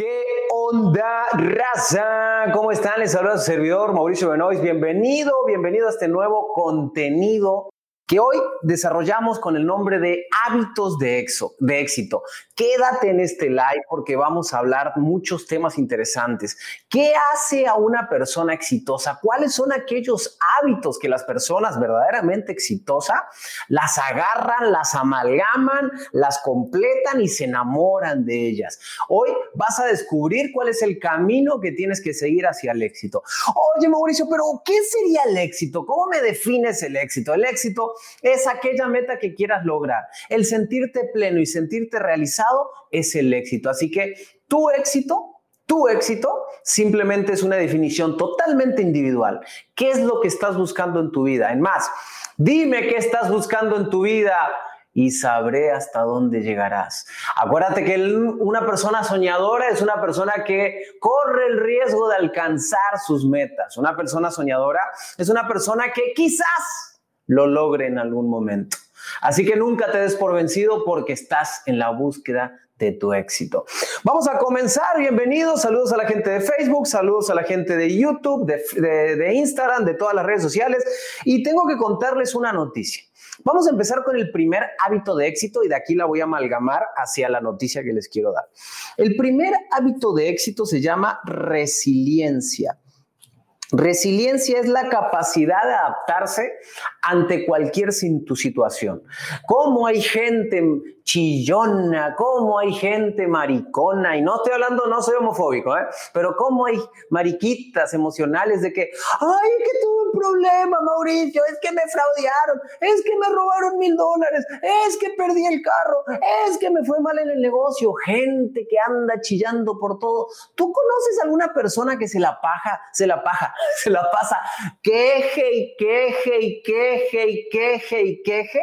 ¿Qué onda, raza? ¿Cómo están? Les saluda su servidor Mauricio Benoist. Bienvenido, bienvenido a este nuevo contenido que hoy desarrollamos con el nombre de hábitos de, de éxito. Quédate en este live porque vamos a hablar muchos temas interesantes. ¿Qué hace a una persona exitosa? ¿Cuáles son aquellos hábitos que las personas verdaderamente exitosas las agarran, las amalgaman, las completan y se enamoran de ellas? Hoy vas a descubrir cuál es el camino que tienes que seguir hacia el éxito. Oye, Mauricio, pero ¿qué sería el éxito? ¿Cómo me defines el éxito? El éxito es aquella meta que quieras lograr. El sentirte pleno y sentirte realizado es el éxito. Así que tu éxito tu éxito simplemente es una definición totalmente individual. ¿Qué es lo que estás buscando en tu vida? En más, dime qué estás buscando en tu vida y sabré hasta dónde llegarás. Acuérdate que una persona soñadora es una persona que corre el riesgo de alcanzar sus metas. Una persona soñadora es una persona que quizás lo logre en algún momento. Así que nunca te des por vencido porque estás en la búsqueda de tu éxito. Vamos a comenzar. Bienvenidos. Saludos a la gente de Facebook, saludos a la gente de YouTube, de, de, Instagram, de todas las redes sociales. Y tengo que contarles una noticia. Vamos a empezar con el primer hábito de éxito y de aquí la voy a amalgamar hacia la noticia que les quiero dar. El primer hábito de éxito se llama resiliencia. Resiliencia es la capacidad de adaptarse ante cualquier situación. ¿Cómo hay gente chillona, cómo hay gente maricona, y no estoy hablando, no soy homofóbico, ¿eh? pero cómo hay mariquitas emocionales de que, ay, que tuve un problema, Mauricio, es que me fraudearon, es que me robaron mil dólares, es que perdí el carro, es que me fue mal en el negocio, gente que anda chillando por todo. ¿Tú conoces alguna persona que se la paja, se la paja, se la pasa queje y queje y queje y queje y queje?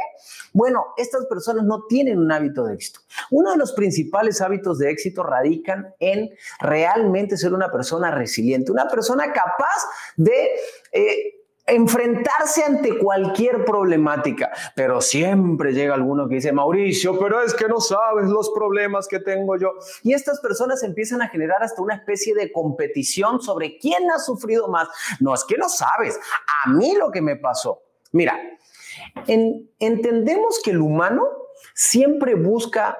Bueno, estas personas no tienen una hábito de éxito. Uno de los principales hábitos de éxito radican en realmente ser una persona resiliente, una persona capaz de... Eh, enfrentarse ante cualquier problemática, pero siempre llega alguno que dice, Mauricio, pero es que no sabes los problemas que tengo yo. Y estas personas empiezan a generar hasta una especie de competición sobre quién ha sufrido más. No, es que no sabes, a mí lo que me pasó. Mira, entendemos que el humano siempre busca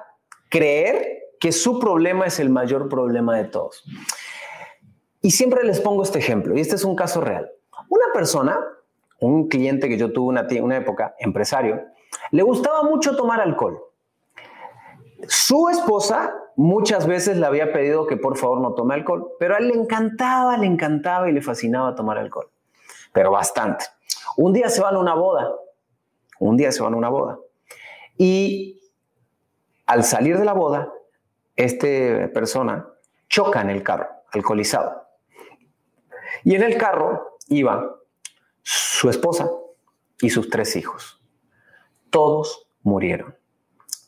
creer que su problema es el mayor problema de todos. Y siempre les pongo este ejemplo, y este es un caso real. Una persona, un cliente que yo tuve una, una época, empresario, le gustaba mucho tomar alcohol. Su esposa muchas veces le había pedido que por favor no tome alcohol, pero a él le encantaba, le encantaba y le fascinaba tomar alcohol, pero bastante. Un día se van a una boda, un día se van a una boda y al salir de la boda, esta persona choca en el carro, alcoholizado. Y en el carro iba su esposa y sus tres hijos. Todos murieron,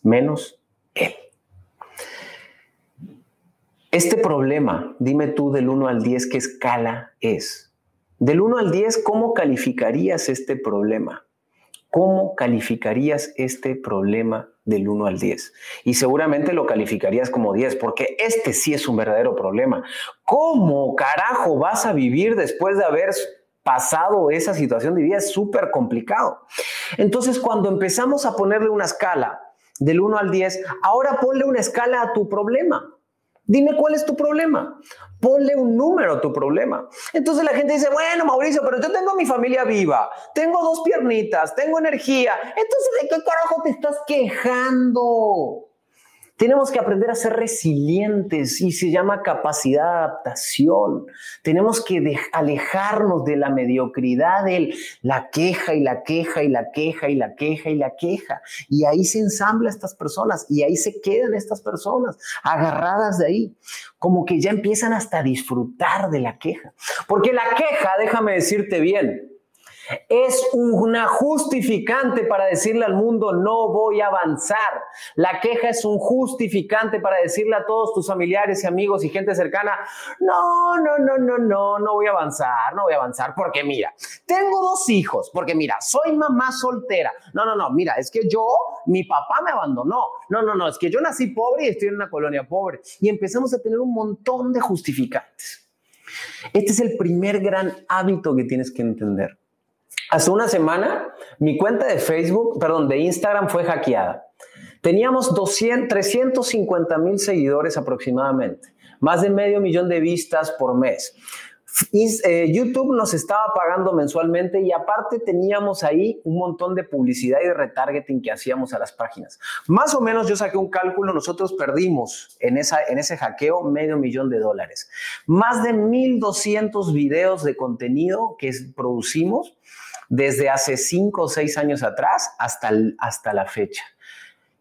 menos él. Este problema, dime tú del 1 al 10 qué escala es. Del 1 al 10, ¿cómo calificarías este problema? ¿Cómo calificarías este problema del 1 al 10? Y seguramente lo calificarías como 10, porque este sí es un verdadero problema. ¿Cómo carajo vas a vivir después de haber pasado esa situación de vida? Es súper complicado. Entonces, cuando empezamos a ponerle una escala del 1 al 10, ahora ponle una escala a tu problema. Dime cuál es tu problema. Ponle un número a tu problema. Entonces la gente dice, bueno, Mauricio, pero yo tengo mi familia viva, tengo dos piernitas, tengo energía. Entonces, ¿de qué carajo te estás quejando? Tenemos que aprender a ser resilientes y se llama capacidad de adaptación. Tenemos que alejarnos de la mediocridad de la queja y la queja y la queja y la queja y la queja. Y ahí se ensambla estas personas y ahí se quedan estas personas agarradas de ahí, como que ya empiezan hasta a disfrutar de la queja. Porque la queja, déjame decirte bien, es una justificante para decirle al mundo no voy a avanzar. La queja es un justificante para decirle a todos tus familiares y amigos y gente cercana, no, no, no, no, no, no voy a avanzar, no voy a avanzar porque mira, tengo dos hijos, porque mira, soy mamá soltera. No, no, no, mira, es que yo, mi papá me abandonó. No, no, no, es que yo nací pobre y estoy en una colonia pobre. Y empezamos a tener un montón de justificantes. Este es el primer gran hábito que tienes que entender. Hace una semana, mi cuenta de Facebook, perdón, de Instagram fue hackeada. Teníamos 200, 350 mil seguidores aproximadamente, más de medio millón de vistas por mes. Eh, YouTube nos estaba pagando mensualmente y aparte teníamos ahí un montón de publicidad y de retargeting que hacíamos a las páginas. Más o menos yo saqué un cálculo, nosotros perdimos en, esa, en ese hackeo medio millón de dólares. Más de 1.200 videos de contenido que producimos desde hace 5 o 6 años atrás hasta, hasta la fecha.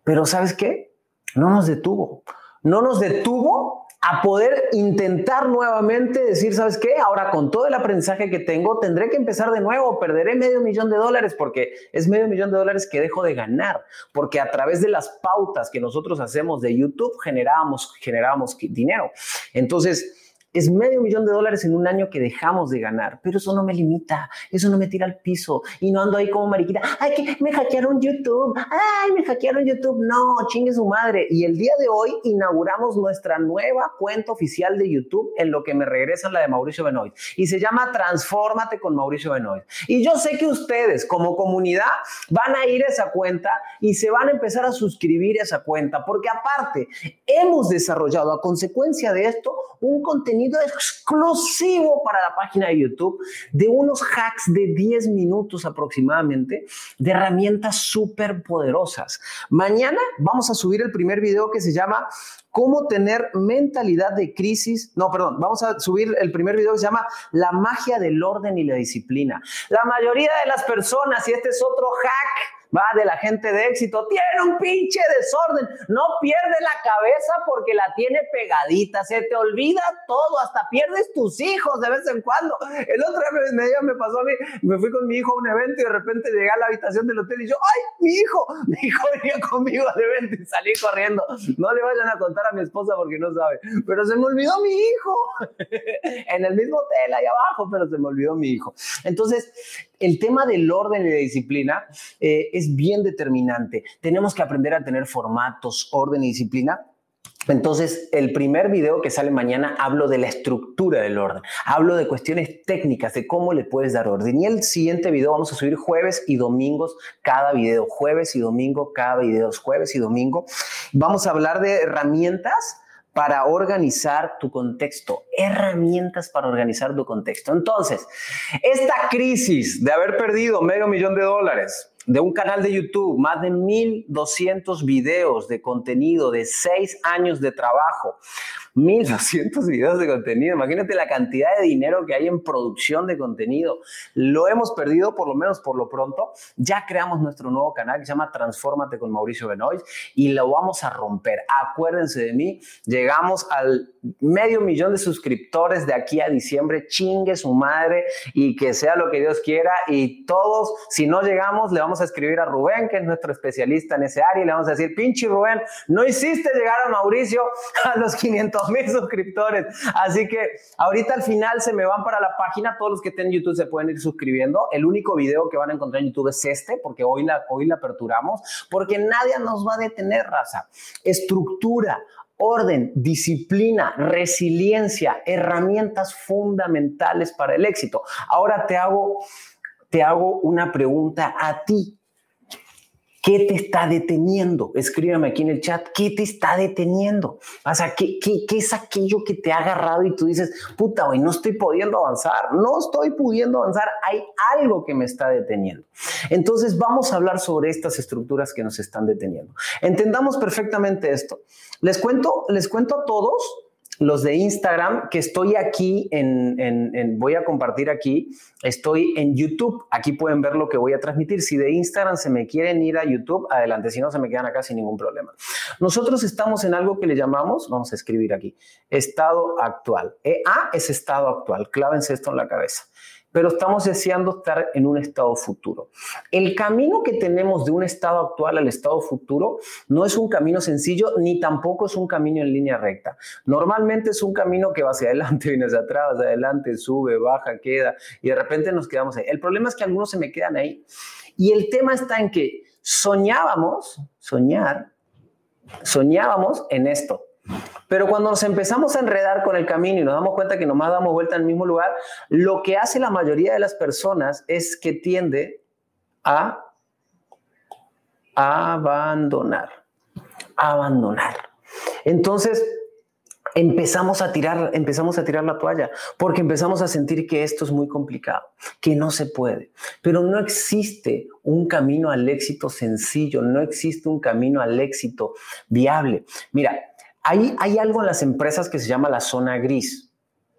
Pero ¿sabes qué? No nos detuvo. No nos detuvo a poder intentar nuevamente decir, ¿sabes qué? Ahora con todo el aprendizaje que tengo, tendré que empezar de nuevo, perderé medio millón de dólares porque es medio millón de dólares que dejo de ganar, porque a través de las pautas que nosotros hacemos de YouTube generábamos, generábamos dinero. Entonces, es medio millón de dólares en un año que dejamos de ganar, pero eso no me limita, eso no me tira al piso y no ando ahí como mariquita, ay, que me hackearon YouTube, ay, me hackearon YouTube, no, chingue su madre. Y el día de hoy inauguramos nuestra nueva cuenta oficial de YouTube en lo que me regresan la de Mauricio Benoit y se llama Transfórmate con Mauricio Benoit. Y yo sé que ustedes como comunidad van a ir a esa cuenta y se van a empezar a suscribir a esa cuenta, porque aparte hemos desarrollado a consecuencia de esto un contenido exclusivo para la página de YouTube de unos hacks de 10 minutos aproximadamente de herramientas súper poderosas. Mañana vamos a subir el primer video que se llama cómo tener mentalidad de crisis. No, perdón, vamos a subir el primer video que se llama La magia del orden y la disciplina. La mayoría de las personas, y este es otro hack, va de la gente de éxito, tiene un pinche desorden, no pierde la cabeza porque la tiene pegadita, se te olvida todo, hasta pierdes tus hijos de vez en cuando. El otro día me, pasó a mí, me fui con mi hijo a un evento y de repente llegué a la habitación del hotel y yo, ¡ay, mi hijo! Mi hijo venía conmigo al evento y salí corriendo. No le vayan a contar a mi esposa porque no sabe, pero se me olvidó mi hijo en el mismo hotel ahí abajo, pero se me olvidó mi hijo. Entonces, el tema del orden y de disciplina eh, es bien determinante. Tenemos que aprender a tener formatos, orden y disciplina entonces, el primer video que sale mañana hablo de la estructura del orden, hablo de cuestiones técnicas, de cómo le puedes dar orden. Y el siguiente video vamos a subir jueves y domingos cada video, jueves y domingo cada video, jueves y domingo. Vamos a hablar de herramientas para organizar tu contexto, herramientas para organizar tu contexto. Entonces, esta crisis de haber perdido medio millón de dólares, de un canal de YouTube, más de 1.200 videos de contenido de seis años de trabajo, 1200 videos de contenido. Imagínate la cantidad de dinero que hay en producción de contenido. Lo hemos perdido, por lo menos por lo pronto. Ya creamos nuestro nuevo canal que se llama Transfórmate con Mauricio Benoist y lo vamos a romper. Acuérdense de mí. Llegamos al medio millón de suscriptores de aquí a diciembre. Chingue su madre y que sea lo que Dios quiera. Y todos, si no llegamos, le vamos a escribir a Rubén, que es nuestro especialista en ese área, y le vamos a decir, pinche Rubén, no hiciste llegar a Mauricio a los 500 mil suscriptores. Así que ahorita al final se me van para la página. Todos los que estén en YouTube se pueden ir suscribiendo. El único video que van a encontrar en YouTube es este, porque hoy la, hoy la aperturamos, porque nadie nos va a detener, raza. Estructura, orden, disciplina, resiliencia, herramientas fundamentales para el éxito. Ahora te hago, te hago una pregunta a ti. ¿Qué te está deteniendo? Escríbeme aquí en el chat, ¿qué te está deteniendo? O sea, ¿qué, qué, qué es aquello que te ha agarrado y tú dices, puta, hoy no estoy pudiendo avanzar, no estoy pudiendo avanzar, hay algo que me está deteniendo. Entonces vamos a hablar sobre estas estructuras que nos están deteniendo. Entendamos perfectamente esto. Les cuento, les cuento a todos los de Instagram, que estoy aquí en, voy a compartir aquí, estoy en YouTube, aquí pueden ver lo que voy a transmitir. Si de Instagram se me quieren ir a YouTube, adelante, si no se me quedan acá sin ningún problema. Nosotros estamos en algo que le llamamos, vamos a escribir aquí, estado actual. EA es estado actual, clávense esto en la cabeza. Pero estamos deseando estar en un estado futuro. El camino que tenemos de un estado actual al estado futuro no es un camino sencillo ni tampoco es un camino en línea recta. Normalmente es un camino que va hacia adelante, viene hacia atrás, hacia adelante, sube, baja, queda y de repente nos quedamos ahí. El problema es que algunos se me quedan ahí y el tema está en que soñábamos, soñar, soñábamos en esto. Pero cuando nos empezamos a enredar con el camino y nos damos cuenta que nomás damos vuelta al mismo lugar, lo que hace la mayoría de las personas es que tiende a abandonar. Abandonar. Entonces, empezamos a tirar, empezamos a tirar la toalla, porque empezamos a sentir que esto es muy complicado, que no se puede. Pero no existe un camino al éxito sencillo, no existe un camino al éxito viable. Mira, hay, algo en las empresas que se llama la zona gris,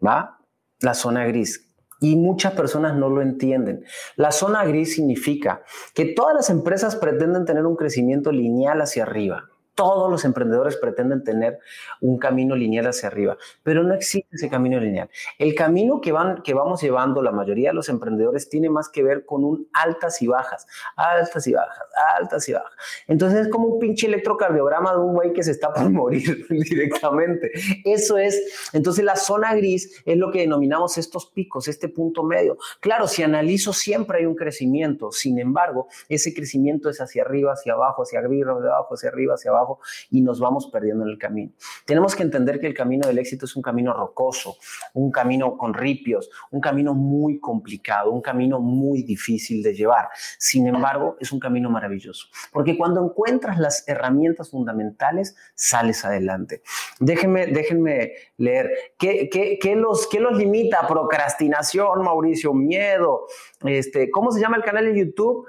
¿va? La zona gris. Y muchas personas no lo entienden. La zona gris significa que todas las empresas pretenden tener un crecimiento lineal hacia arriba todos los emprendedores pretenden tener un camino lineal hacia arriba, pero no existe ese camino lineal. El camino que, van, que vamos llevando la mayoría de los emprendedores tiene más que ver con un altas y bajas, altas y bajas, altas y bajas. Entonces es como un pinche electrocardiograma de un güey que se está por morir directamente. Eso es, entonces la zona gris es lo que denominamos estos picos, este punto medio. Claro, si analizo siempre hay un crecimiento, sin embargo, ese crecimiento es hacia arriba, hacia abajo, hacia arriba, hacia abajo, hacia arriba, hacia abajo y nos vamos perdiendo en el camino. Tenemos que entender que el camino del éxito es un camino rocoso, un camino con ripios, un camino muy complicado, un camino muy difícil de llevar. Sin embargo, es un camino maravilloso, porque cuando encuentras las herramientas fundamentales, sales adelante. Déjenme, déjenme leer. ¿Qué, qué, qué los, qué los limita? Procrastinación, Mauricio, miedo. Este, ¿Cómo se llama el canal de YouTube?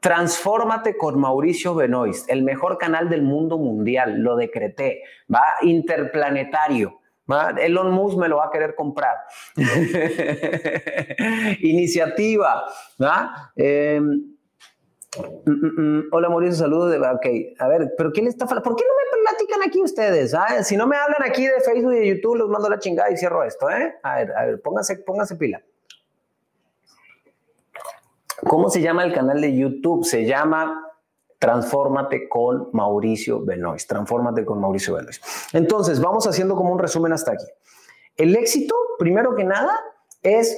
Transfórmate con Mauricio Benoist, el mejor canal del mundo mundial, lo decreté, va interplanetario. ¿va? Elon Musk me lo va a querer comprar. Iniciativa. ¿va? Em, mm, mm, mm, hola Mauricio, saludos. De, ok, a ver, pero ¿qué le está ¿Por qué no me platican aquí ustedes? Ah? Si no me hablan aquí de Facebook y de YouTube, los mando la chingada y cierro esto. ¿eh? A ver, a ver, pónganse, pónganse pila. ¿Cómo se llama el canal de YouTube? Se llama Transfórmate con Mauricio Benoist. Transfórmate con Mauricio Benoist. Entonces, vamos haciendo como un resumen hasta aquí. El éxito, primero que nada, es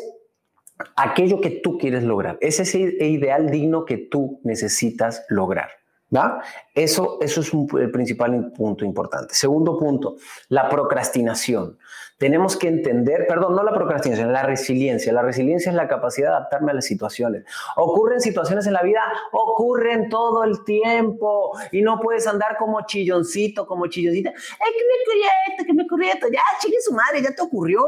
aquello que tú quieres lograr. Es ese ideal digno que tú necesitas lograr. ¿Va? Eso, eso es el principal punto importante. Segundo punto, la procrastinación. Tenemos que entender, perdón, no la procrastinación, la resiliencia. La resiliencia es la capacidad de adaptarme a las situaciones. Ocurren situaciones en la vida, ocurren todo el tiempo y no puedes andar como chilloncito, como chilloncita. ¡Ay, me ocurrió que me ocurrió Ya, chingue su madre, ya te ocurrió.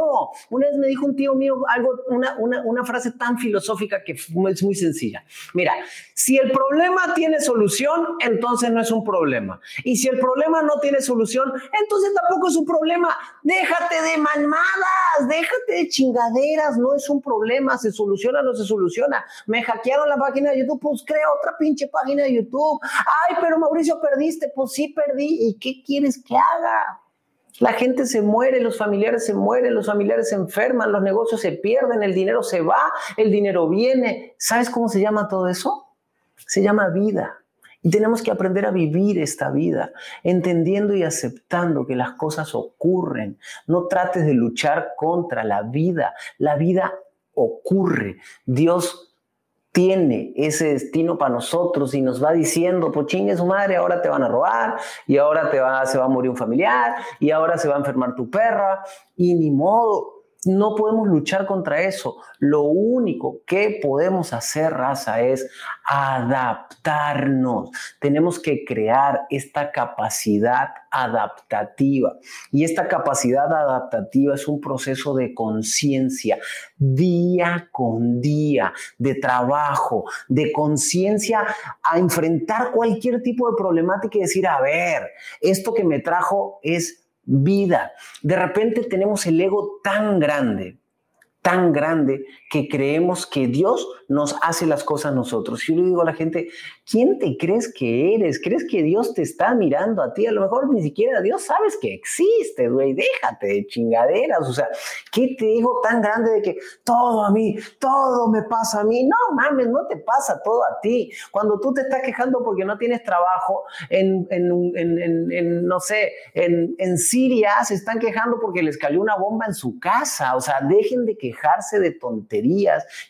Una vez me dijo un tío mío algo, una, una, una frase tan filosófica que es muy sencilla. Mira, si el problema tiene solución, entonces no es un problema. Y si el problema no tiene solución, entonces tampoco es un problema. Déjate de malmadas, déjate de chingaderas, no es un problema, se soluciona o no se soluciona. Me hackearon la página de YouTube, pues crea otra pinche página de YouTube. Ay, pero Mauricio, perdiste, pues sí perdí. ¿Y qué quieres que haga? La gente se muere, los familiares se mueren, los familiares se enferman, los negocios se pierden, el dinero se va, el dinero viene. ¿Sabes cómo se llama todo eso? Se llama vida. Y tenemos que aprender a vivir esta vida, entendiendo y aceptando que las cosas ocurren. No trates de luchar contra la vida. La vida ocurre. Dios tiene ese destino para nosotros y nos va diciendo, pues chingue su madre, ahora te van a robar y ahora te va, se va a morir un familiar y ahora se va a enfermar tu perra y ni modo. No podemos luchar contra eso. Lo único que podemos hacer, raza, es adaptarnos. Tenemos que crear esta capacidad adaptativa. Y esta capacidad adaptativa es un proceso de conciencia, día con día, de trabajo, de conciencia a enfrentar cualquier tipo de problemática y decir, a ver, esto que me trajo es vida. De repente tenemos el ego tan grande, tan grande que creemos que Dios nos hace las cosas nosotros. Yo le digo a la gente, ¿quién te crees que eres? ¿Crees que Dios te está mirando a ti? A lo mejor ni siquiera Dios sabes que existe, güey. Déjate de chingaderas. O sea, ¿qué te digo tan grande de que todo a mí, todo me pasa a mí? No mames, no te pasa todo a ti. Cuando tú te estás quejando porque no tienes trabajo en, en no sé, en Siria se están quejando porque les cayó una bomba en su casa. O sea, dejen de quejarse de tonterías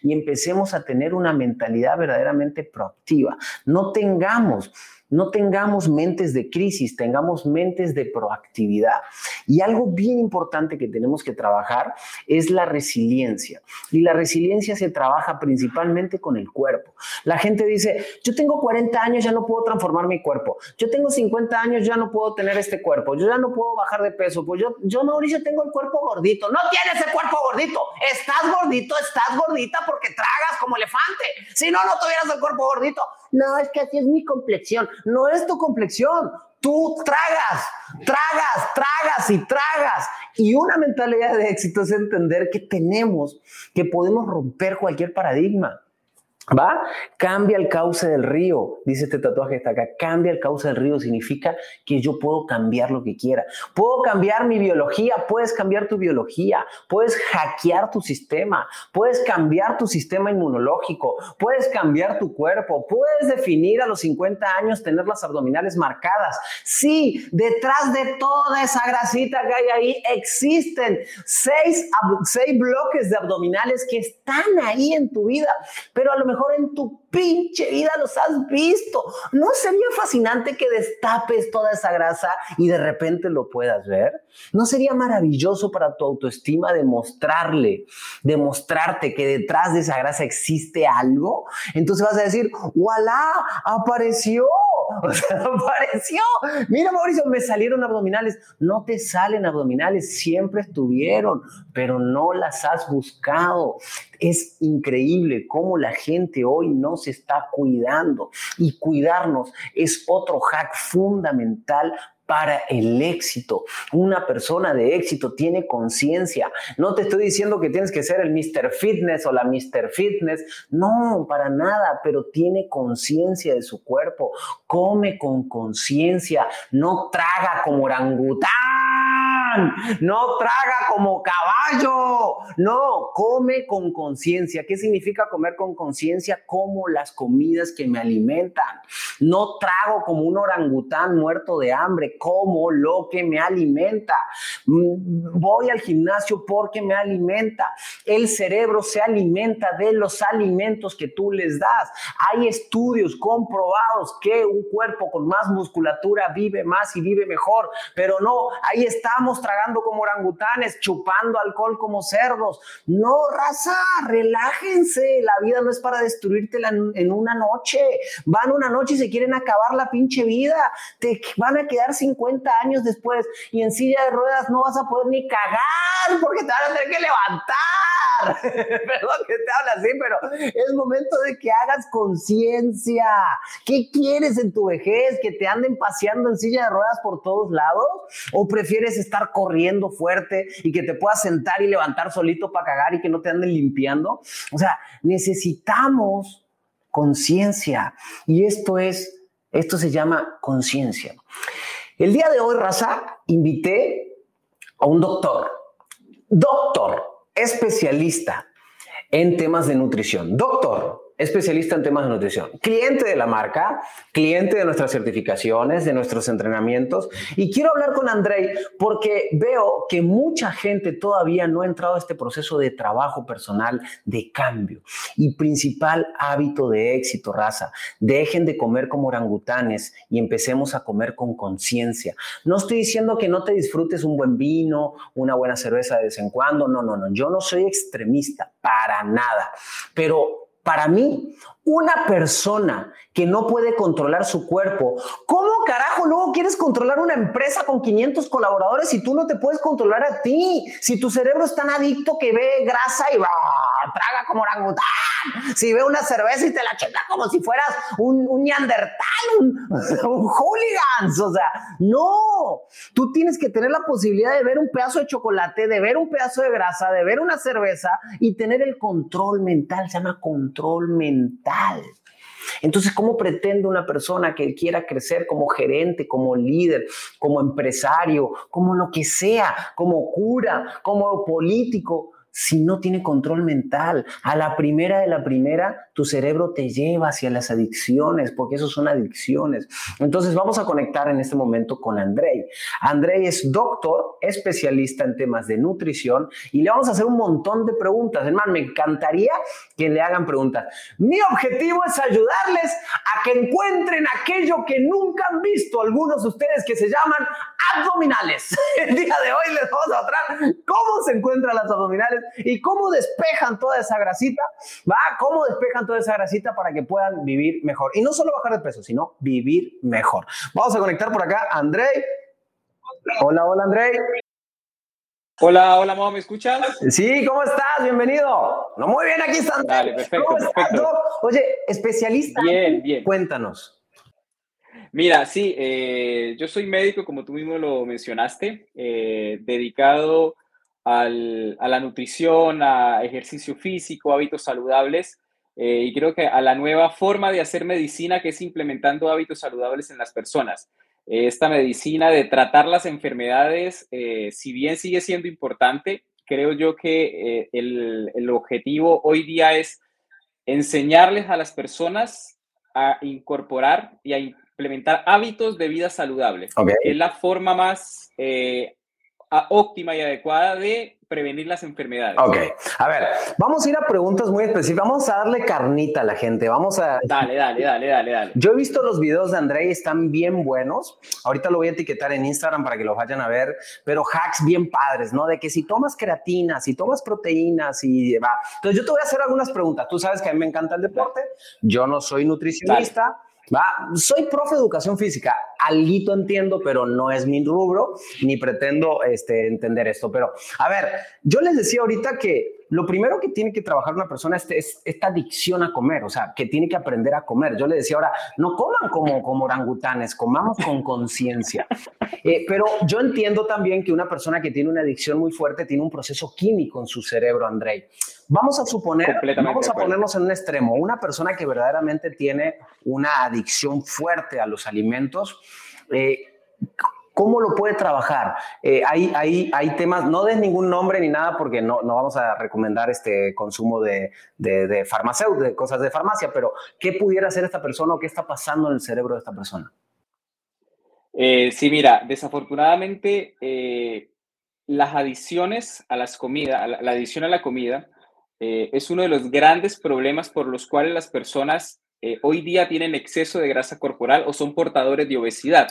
y empecemos a tener una mentalidad verdaderamente proactiva. No tengamos no tengamos mentes de crisis, tengamos mentes de proactividad. Y algo bien importante que tenemos que trabajar es la resiliencia. Y la resiliencia se trabaja principalmente con el cuerpo. La gente dice, yo tengo 40 años, ya no puedo transformar mi cuerpo. Yo tengo 50 años, ya no puedo tener este cuerpo. Yo ya no puedo bajar de peso. Pues yo, yo Mauricio, tengo el cuerpo gordito. No tienes el cuerpo gordito. Estás gordito, estás gordita porque tragas como elefante. Si no, no tuvieras el cuerpo gordito. No, es que así es mi complexión. No es tu complexión. Tú tragas, tragas, tragas y tragas. Y una mentalidad de éxito es entender que tenemos, que podemos romper cualquier paradigma. ¿Va? Cambia el cauce del río, dice este tatuaje que está acá. Cambia el cauce del río significa que yo puedo cambiar lo que quiera. Puedo cambiar mi biología, puedes cambiar tu biología, puedes hackear tu sistema, puedes cambiar tu sistema inmunológico, puedes cambiar tu cuerpo, puedes definir a los 50 años tener las abdominales marcadas. Sí, detrás de toda esa grasita que hay ahí existen seis, seis bloques de abdominales que están ahí en tu vida, pero a lo en tu pinche vida los has visto. ¿No sería fascinante que destapes toda esa grasa y de repente lo puedas ver? ¿No sería maravilloso para tu autoestima demostrarle, demostrarte que detrás de esa grasa existe algo? Entonces vas a decir, ¡voilà! ¡Apareció! O sea, apareció. Mira, Mauricio, me salieron abdominales. No te salen abdominales, siempre estuvieron, pero no las has buscado. Es increíble cómo la gente hoy no se está cuidando y cuidarnos es otro hack fundamental para el éxito. Una persona de éxito tiene conciencia. No te estoy diciendo que tienes que ser el Mr. Fitness o la Mr. Fitness. No, para nada, pero tiene conciencia de su cuerpo. Come con conciencia. No traga como orangután no traga como caballo, no, come con conciencia. ¿Qué significa comer con conciencia? Como las comidas que me alimentan. No trago como un orangután muerto de hambre, como lo que me alimenta. Mm, voy al gimnasio porque me alimenta. El cerebro se alimenta de los alimentos que tú les das. Hay estudios comprobados que un cuerpo con más musculatura vive más y vive mejor, pero no, ahí estamos tragando como orangutanes, chupando alcohol como cerdos. No, raza, relájense. La vida no es para destruirte en una noche. Van una noche y se quieren acabar la pinche vida. Te van a quedar 50 años después y en silla de ruedas no vas a poder ni cagar porque te van a tener que levantar. Perdón que te habla así, pero es momento de que hagas conciencia. ¿Qué quieres en tu vejez? ¿Que te anden paseando en silla de ruedas por todos lados? ¿O prefieres estar corriendo fuerte y que te puedas sentar y levantar solito para cagar y que no te anden limpiando? O sea, necesitamos conciencia. Y esto es, esto se llama conciencia. El día de hoy, Raza, invité a un doctor. Doctor, especialista en temas de nutrición. Doctor, especialista en temas de nutrición, cliente de la marca, cliente de nuestras certificaciones, de nuestros entrenamientos. Y quiero hablar con Andrei porque veo que mucha gente todavía no ha entrado a este proceso de trabajo personal, de cambio. Y principal hábito de éxito, raza, dejen de comer como orangutanes y empecemos a comer con conciencia. No estoy diciendo que no te disfrutes un buen vino, una buena cerveza de vez en cuando, no, no, no, yo no soy extremista, para nada, pero para mí, una persona que no puede controlar su cuerpo, ¿cómo carajo luego quieres controlar una empresa con 500 colaboradores si tú no te puedes controlar a ti? Si tu cerebro es tan adicto que ve grasa y va, traga como orangután. Si ve una cerveza y te la checa como si fueras un, un neandertal, un, un hooligans. O sea, no. Tú tienes que tener la posibilidad de ver un pedazo de chocolate, de ver un pedazo de grasa, de ver una cerveza y tener el control mental. Se llama control mental. Entonces, ¿cómo pretende una persona que quiera crecer como gerente, como líder, como empresario, como lo que sea, como cura, como político? Si no tiene control mental. A la primera de la primera, tu cerebro te lleva hacia las adicciones, porque eso son adicciones. Entonces vamos a conectar en este momento con Andrei. Andrei es doctor, especialista en temas de nutrición y le vamos a hacer un montón de preguntas. Hermano, me encantaría que le hagan preguntas. Mi objetivo es ayudarles a que encuentren aquello que nunca han visto algunos de ustedes que se llaman abdominales. El día de hoy les vamos a mostrar cómo se encuentran las abdominales y cómo despejan toda esa grasita, ¿va? Cómo despejan toda esa grasita para que puedan vivir mejor. Y no solo bajar de peso, sino vivir mejor. Vamos a conectar por acá a Andrei. Hola, hola, Andrei. Hola, hola, mamá, ¿me escuchas? Sí, ¿cómo estás? Bienvenido. No, muy bien, aquí están. Dale, perfecto, perfecto. Oye, especialista. Bien, bien. Cuéntanos. Mira, sí, eh, yo soy médico, como tú mismo lo mencionaste, eh, dedicado al, a la nutrición, a ejercicio físico, hábitos saludables. Eh, y creo que a la nueva forma de hacer medicina que es implementando hábitos saludables en las personas. esta medicina de tratar las enfermedades, eh, si bien sigue siendo importante, creo yo que eh, el, el, objetivo hoy día es enseñarles a las personas a incorporar y a implementar hábitos de vida saludable. Es la forma más óptima y adecuada de prevenir las enfermedades. Ok, a ver, vamos a ir a preguntas muy específicas, vamos a darle carnita a la gente, vamos a... Dale, dale, dale, dale, dale. Yo he visto los videos de André están bien buenos, ahorita lo voy a etiquetar en Instagram para que lo vayan a ver, pero hacks bien padres, ¿no? De que si tomas creatina, si tomas proteínas y va. Entonces yo te voy a hacer algunas preguntas, tú sabes que a mí me encanta el deporte, yo no soy nutricionista. Dale Soy profe de educación física, alguito entiendo, pero no es mi rubro, ni pretendo este, entender esto. Pero, a ver, yo les decía ahorita que lo primero que tiene que trabajar una persona es, es, esta adicción a comer, o sea, que tiene que aprender a comer. Yo le decía ahora, no coman como, como orangutanes, comamos con conciencia. Eh, pero yo entiendo también que una persona que tiene una adicción muy fuerte tiene un proceso químico en su cerebro, Andrei. Vamos a suponer, vamos a ponernos en un extremo, una persona que verdaderamente tiene una adicción fuerte a los alimentos. Eh, ¿Cómo lo puede trabajar? Eh, hay, hay, hay, temas, no des ningún nombre ni nada porque no, no vamos a recomendar este consumo de, de, de farmacéuticos, de cosas de farmacia, pero ¿qué pudiera hacer esta persona o qué está pasando en el cerebro de esta persona? Eh, sí, mira, desafortunadamente eh, las adiciones a las comidas, la, adición a la comida, es uno de los grandes problemas por los cuales las personas eh, hoy día tienen exceso de grasa corporal o son portadores de obesidad,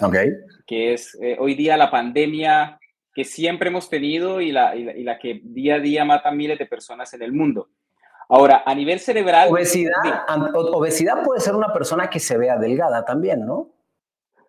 que es eh, hoy día la pandemia que siempre hemos tenido y la, y la, que día a día mata miles de personas en el mundo. Ahora, a nivel cerebral... Obesidad, obesidad puede ser una persona que se vea delgada también, ¿no?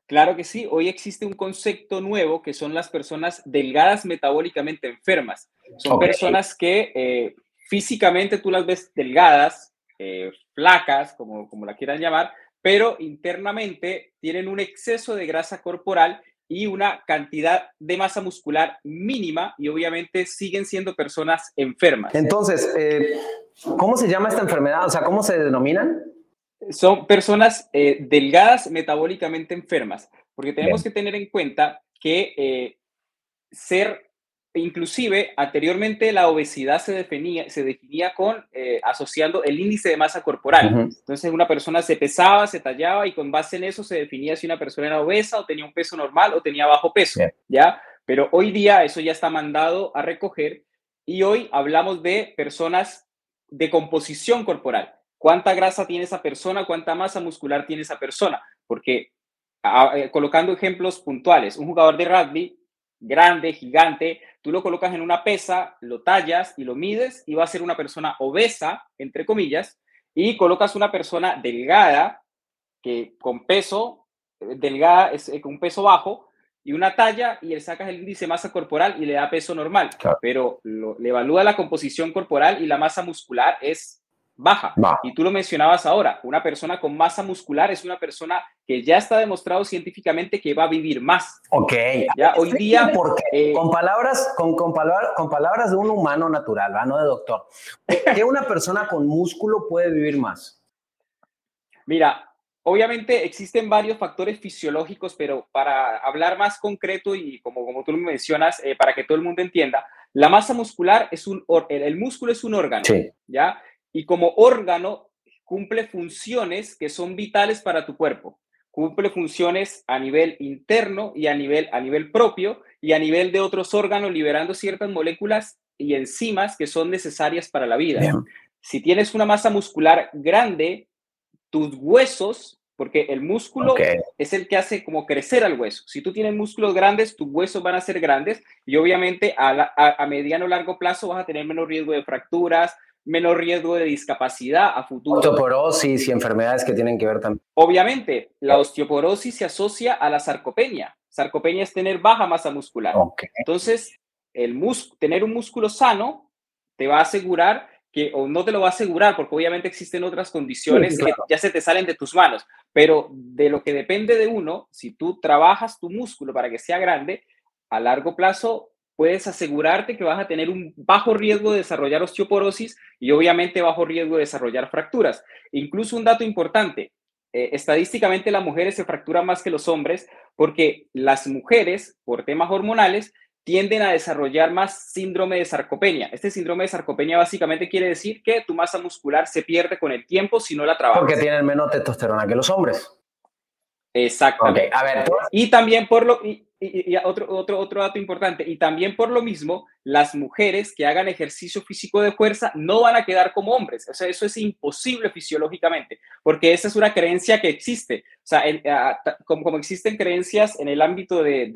Claro que sí. Hoy existe un concepto nuevo que son las personas delgadas metabólicamente enfermas. Son personas que eh, físicamente tú las ves delgadas, eh, flacas, como, como la quieran llamar, pero internamente tienen un exceso de grasa corporal y una cantidad de masa muscular mínima y obviamente siguen siendo personas enfermas. Entonces, eh, ¿cómo se llama esta enfermedad? O sea, ¿cómo se denominan? Son personas eh, delgadas metabólicamente enfermas, porque tenemos que tener en cuenta que ser Inclusive, anteriormente la obesidad se definía, se definía con eh, asociando el índice de masa corporal. Entonces, una persona se pesaba, se tallaba y con base en eso se definía si una persona era obesa o tenía un peso normal o tenía bajo peso, ¿ya? Pero hoy día eso ya está mandado a recoger y hoy hablamos de personas de composición corporal. ¿Cuánta grasa tiene esa persona? ¿Cuánta masa muscular tiene esa persona? Porque eh, colocando ejemplos puntuales, un jugador de rugby grande, gigante, tú lo colocas en una pesa, lo tallas y lo mides y va a ser una persona obesa, entre comillas, y colocas una persona delgada, que con peso, eh, delgada, es, eh, con peso bajo, y una talla y le sacas el índice de masa corporal y le da peso normal, pero le evalúa la composición corporal y la masa muscular es baja. Y tú lo mencionabas ahora, una persona con masa muscular es una persona que ya está demostrado científicamente que va a vivir más. Ok. Ya hoy día... Porque, eh, con, palabras, con, con, con, palabras de un humano natural, no de doctor. ¿Qué una persona con músculo puede vivir más? Mira, Obviamente existen varios factores fisiológicos, pero para hablar más concreto y como, como tú lo mencionas, eh, para que todo el mundo entienda, la masa muscular es un, el, músculo es un órgano, ¿ya? Y como órgano cumple funciones que son vitales para tu cuerpo. Cumple funciones a nivel interno y a nivel, a nivel propio y a nivel de otros órganos, liberando ciertas moléculas y enzimas que son necesarias para la vida. Si tienes una masa muscular grande, tus huesos, porque el músculo es el que hace como crecer al hueso. Si tú tienes músculos grandes, tus huesos van a ser grandes y obviamente a, a, a mediano o largo plazo vas a tener menos riesgo de fracturas, menor riesgo de discapacidad a futuro. Osteoporosis y enfermedades que tienen que ver también. Obviamente, la osteoporosis se asocia a la sarcopenia. Sarcopenia es tener baja masa muscular. Entonces, el tener un músculo sano te va a asegurar que, o no te lo va a asegurar, porque obviamente existen otras condiciones que ya se te salen de tus manos, pero de lo que depende de uno, si tú trabajas tu músculo para que sea grande, a largo plazo puedes asegurarte que vas a tener un bajo riesgo de desarrollar osteoporosis y obviamente bajo riesgo de desarrollar fracturas. Incluso un dato importante, eh, estadísticamente las mujeres se fracturan más que los hombres porque las mujeres, por temas hormonales, tienden a desarrollar más síndrome de sarcopenia. Este síndrome de sarcopenia básicamente quiere decir que tu masa muscular se pierde con el tiempo si no la trabajas. Porque tienen menos testosterona que los hombres. Exactamente. A ver, y también por lo y, otro, otro, otro dato importante, y también por lo mismo, las mujeres que hagan ejercicio físico de fuerza no van a quedar como hombres. O sea, eso es imposible fisiológicamente, porque esa es una creencia que existe. O sea, como, como, existen creencias en el ámbito de,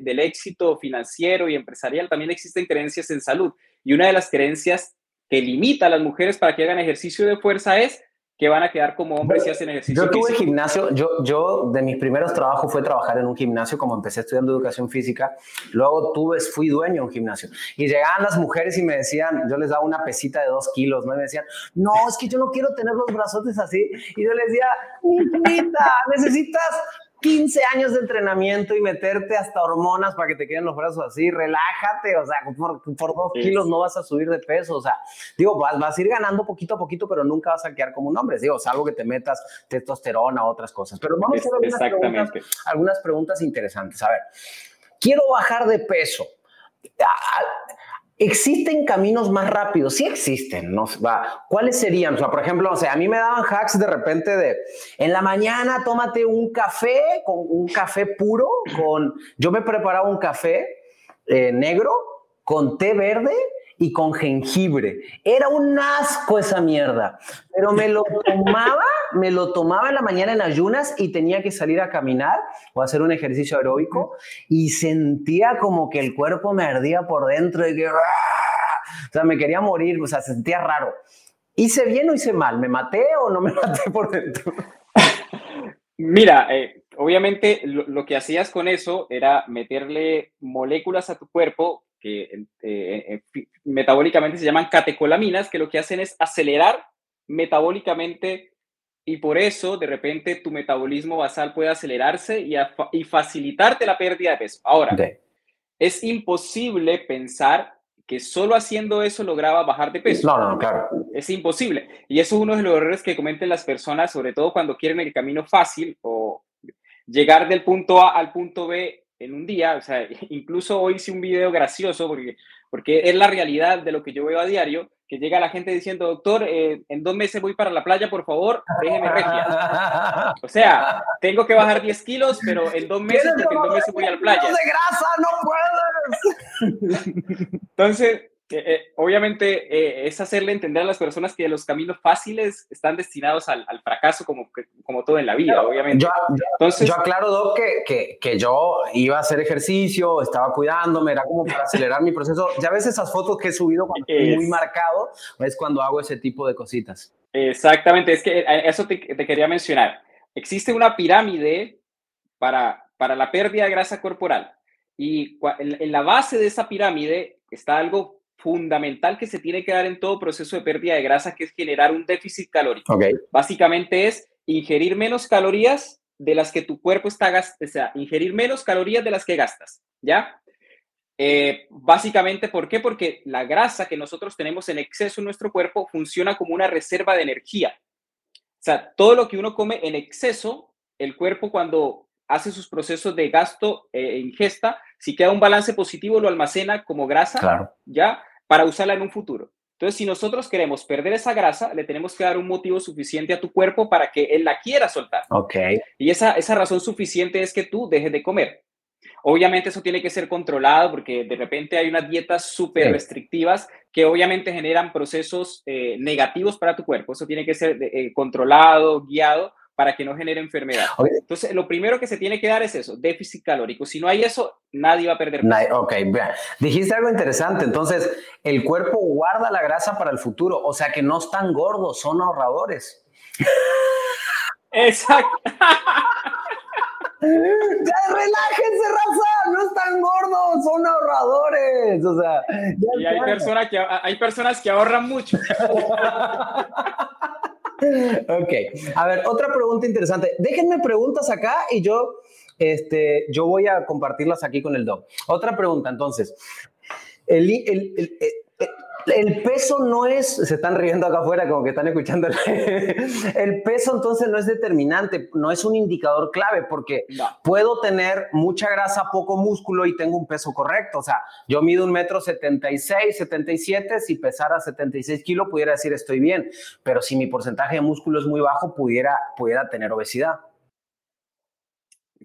del éxito financiero y empresarial, también existen creencias en salud. Y una de las creencias que limita a las mujeres para que hagan ejercicio de fuerza es que van a quedar como hombres y hacen ejercicio. Yo tuve gimnasio, yo, yo de mis primeros trabajos fue trabajar en un gimnasio, como empecé estudiando educación física, luego tuve, fui dueño de un gimnasio. Y llegaban las mujeres y me decían, yo les daba una pesita de dos kilos, ¿no? Y me decían, no, es que yo no quiero tener los brazotes así. Y yo les decía, mi necesitas 15 años de entrenamiento y meterte hasta hormonas para que te queden los brazos así, relájate, o sea, por, por dos kilos no vas a subir de peso, o sea, digo, vas, vas, a ir ganando poquito a poquito, pero nunca vas a quedar como un hombre, digo, salvo que te metas testosterona o otras cosas. Pero vamos a hacer algunas preguntas, algunas preguntas interesantes. A ver, quiero bajar de peso. ¿Existen caminos más rápidos? Sí existen, ¿no? Va. ¿Cuáles serían? O por ejemplo, o a mí me daban hacks de repente de, en la mañana tómate un café, con un café puro, con, yo me preparaba un café eh, negro con té verde y con jengibre. Era un asco esa mierda, pero me lo tomaba, me lo tomaba en la mañana en ayunas y tenía que salir a caminar o hacer un ejercicio aeróbico y sentía como que el cuerpo me ardía por dentro y que, ¡ah! o sea, me quería morir, o sea, sentía raro. ¿Hice bien o hice mal? ¿Me maté o no me maté por dentro? Mira, eh, obviamente lo, que hacías con eso era meterle moléculas a tu cuerpo que eh, eh, metabólicamente se llaman catecolaminas, que lo que hacen es acelerar metabólicamente y por eso de repente tu metabolismo basal puede acelerarse y, y facilitarte la pérdida de peso. Ahora, es imposible pensar que solo haciendo eso lograba bajar de peso. No, no, claro. Es imposible. Y eso es uno de los errores que cometen las personas, sobre todo cuando quieren el camino fácil o llegar del punto A al punto B en un día, o sea, incluso hoy hice un video gracioso porque, porque es la realidad de lo que yo veo a diario, que llega la gente diciendo, doctor, eh, en dos meses voy para la playa, por favor, déjeme regia. O sea, tengo que bajar 10 kilos, pero en dos meses, porque en dos meses voy a la playa. de grasa, no puedes! Entonces, eh, eh, obviamente eh, es hacerle entender a las personas que los caminos fáciles están destinados al, fracaso como, como todo en la vida, obviamente. Yo, Entonces, yo aclaro, Doc, que, que, que, yo iba a hacer ejercicio, estaba cuidándome, era como para acelerar mi proceso. Ya ves esas fotos que he subido cuando estoy muy marcado, es cuando hago ese tipo de cositas. Exactamente, es que eso te, te quería mencionar. Existe una pirámide para para la pérdida de grasa corporal. Y en la base de esa pirámide está algo fundamental que se tiene que dar en todo proceso de pérdida de grasa, que es generar un déficit calórico. Básicamente es ingerir menos calorías de las que tu cuerpo está gastando, o sea, ingerir menos calorías de las que gastas, ¿ya? Eh, básicamente, ¿por qué? Porque la grasa que nosotros tenemos en exceso en nuestro cuerpo funciona como una reserva de energía. O sea, todo lo que uno come en exceso, el cuerpo cuando hace sus procesos de gasto e ingesta, si queda un balance positivo, lo almacena como grasa, ¿ya? Para usarla en un futuro. Entonces, si nosotros queremos perder esa grasa, le tenemos que dar un motivo suficiente a tu cuerpo para que él la quiera soltar. Ok. Y esa, esa razón suficiente es que tú dejes de comer. Obviamente eso tiene que ser controlado porque de repente hay unas dietas súper restrictivas que obviamente generan procesos eh, negativos para tu cuerpo. Eso tiene que ser eh, controlado, guiado para que no genere enfermedad. Entonces, lo primero que se tiene que dar es eso, déficit calórico. Si no hay eso, nadie va a perder. Ok, dijiste algo interesante. Entonces, el cuerpo guarda la grasa para el futuro, o sea que no están gordos, son ahorradores. Exacto. ya relájense, raza, no están gordos, son ahorradores. O sea, y hay personas, que, hay personas que ahorran mucho. ok, a ver, otra pregunta interesante. Déjenme preguntas acá y yo, este, yo voy a compartirlas aquí con el doc. Otra pregunta, entonces. El, el, el peso no es, se están riendo acá afuera como que están escuchando, el peso entonces no es determinante, no es un indicador clave porque puedo tener mucha grasa, poco músculo y tengo un peso correcto. O sea, yo mido un metro 76, 77, si pesara 76 kilos pudiera decir estoy bien, pero si mi porcentaje de músculo es muy bajo pudiera, pudiera tener obesidad.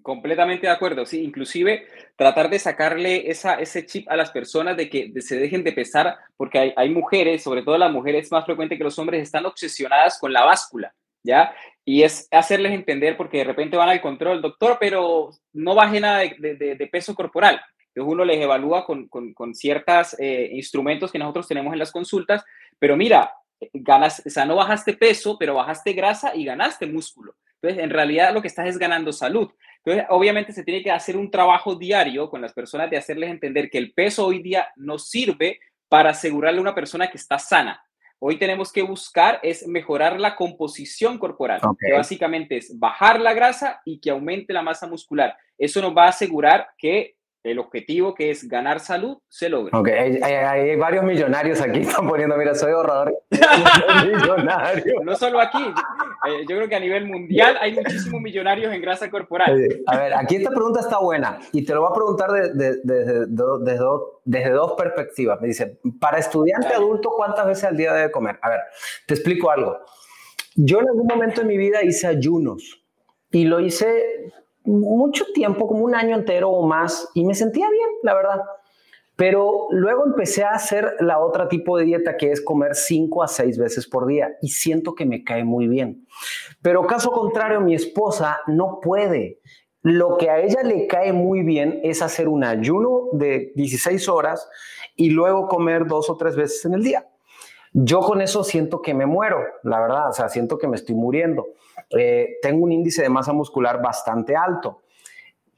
Completamente de acuerdo, sí, inclusive tratar de sacarle esa, ese chip a las personas de que se dejen de pesar, porque hay, hay, mujeres, sobre todo las mujeres más frecuente que los hombres, están obsesionadas con la báscula, ¿ya? Y es hacerles entender, porque de repente van al control, doctor, pero no baje nada de, de, peso corporal. Entonces uno les evalúa con, con, con ciertos eh, instrumentos que nosotros tenemos en las consultas, pero mira, ganas, o sea, no bajaste peso, pero bajaste grasa y ganaste músculo. Entonces, en realidad lo que estás es ganando salud. Entonces, obviamente se tiene que hacer un trabajo diario con las personas de hacerles entender que el peso hoy día no sirve para asegurarle a una persona que está sana. Hoy tenemos que buscar es mejorar la composición corporal, que básicamente es bajar la grasa y que aumente la masa muscular. Eso nos va a asegurar que el objetivo que es ganar salud se logra. Ok, hay, varios millonarios aquí, están poniendo, mira, soy ahorrador. millonario. No solo aquí, eh, yo creo que a nivel mundial hay muchísimos millonarios en grasa corporal. A ver, aquí esta pregunta está buena y te lo voy a preguntar desde de, desde dos perspectivas. Me dice, para estudiante adulto, ¿cuántas veces al día debe comer? A ver, te explico algo. Yo en algún momento de mi vida hice ayunos y lo hice mucho tiempo, como un año entero o más, y me sentía bien, la verdad. Pero luego empecé a hacer la otra tipo de dieta que es comer cinco a seis veces por día y siento que me cae muy bien. Pero caso contrario, mi esposa no puede. Lo que a ella le cae muy bien es hacer un ayuno de 16 horas y luego comer dos o tres veces en el día. Yo con eso siento que me muero, la verdad, o sea, siento que me estoy muriendo. Eh, tengo un índice de masa muscular bastante alto.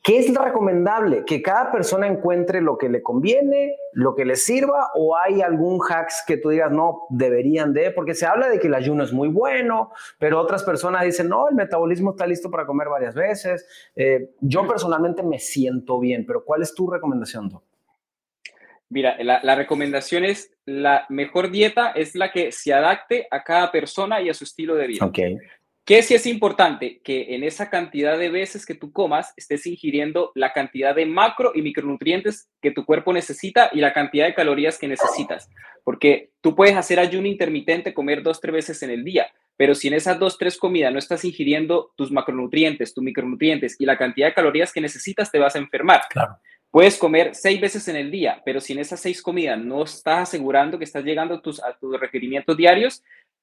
¿Qué es recomendable? Que cada persona encuentre lo que le conviene, lo que le sirva, o hay algún hacks que tú digas, no, deberían de, porque se habla de que el ayuno es muy bueno, pero otras personas dicen, no, el metabolismo está listo para comer varias veces. Eh, yo personalmente me siento bien, pero ¿cuál es tu recomendación, Doc? Mira, la, recomendación es la mejor dieta es la que se adapte a cada persona y a su estilo de vida. Okay. ¿Qué sí es importante? Que en esa cantidad de veces que tú comas estés ingiriendo la cantidad de macro y micronutrientes que tu cuerpo necesita y la cantidad de calorías que necesitas. Porque tú puedes hacer ayuno intermitente, comer dos, tres veces en el día, pero si en esas dos, tres comidas no estás ingiriendo tus macronutrientes, tus micronutrientes y la cantidad de calorías que necesitas, te vas a enfermar. Claro. Puedes comer seis veces en el día, pero si en esas seis comidas no estás asegurando que estás llegando a tus, a tus requerimientos diarios,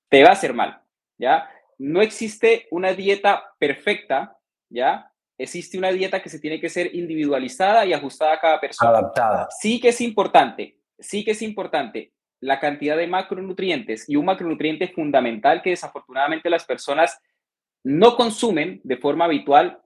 te va a hacer mal, ¿ya? No existe una dieta perfecta, ¿ya? Existe una dieta que se tiene que ser individualizada y ajustada a cada persona. Adaptada. Sí que es importante, sí que es importante la cantidad de macronutrientes y un macronutriente fundamental que desafortunadamente las personas no consumen de forma habitual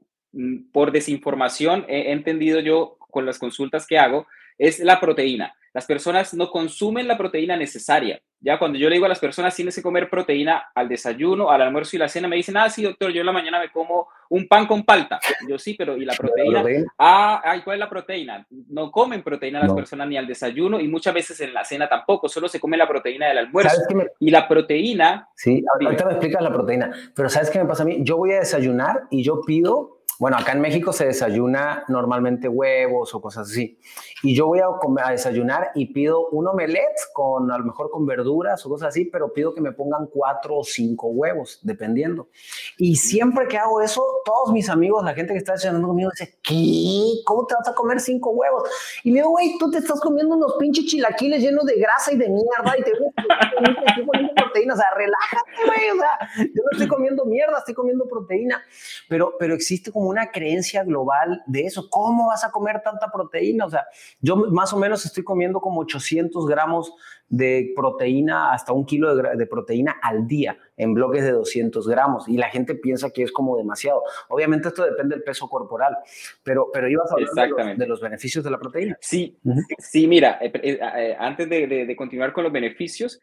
por desinformación, he entendido yo con las consultas que hago, es la proteína. Las personas no consumen la proteína necesaria. Ya cuando yo le digo a las personas, tienes que comer proteína al desayuno, al almuerzo y la cena, me dicen, ah, sí, doctor, yo en la mañana me como un pan con palta. Yo sí, pero ¿y la proteína? Ah, ay, ¿cuál es la proteína? No comen proteína las personas ni al desayuno y muchas veces en la cena tampoco, solo se come la proteína del almuerzo. Y la proteína... Sí, ahorita me explicas la proteína, pero ¿sabes qué me pasa a mí? Yo voy a desayunar y yo pido bueno, acá en México se desayuna normalmente huevos o cosas así. Y yo voy a, a, desayunar y pido un omelette con, a lo mejor con verduras o cosas así, pero pido que me pongan cuatro o cinco huevos, dependiendo. Y siempre que hago eso, todos mis amigos, la gente que está desayunando conmigo, dice, ¿qué? ¿Cómo te vas a comer cinco huevos? Y le digo, güey, tú te estás comiendo unos pinches chilaquiles llenos de grasa y de mierda y te estoy poniendo proteína. O sea, relájate, güey. O sea, yo no estoy comiendo mierda, estoy comiendo proteína. Pero, pero existe como una creencia global de eso. ¿Cómo vas a comer tanta proteína? O sea, yo más o menos estoy comiendo como 800 gramos de proteína, hasta un kilo de, proteína al día en bloques de 200 gramos y la gente piensa que es como demasiado. Obviamente esto depende del peso corporal, pero, pero ibas a hablar de los, beneficios de la proteína. Sí, sí, mira, eh, eh, eh, antes de, de continuar con los beneficios,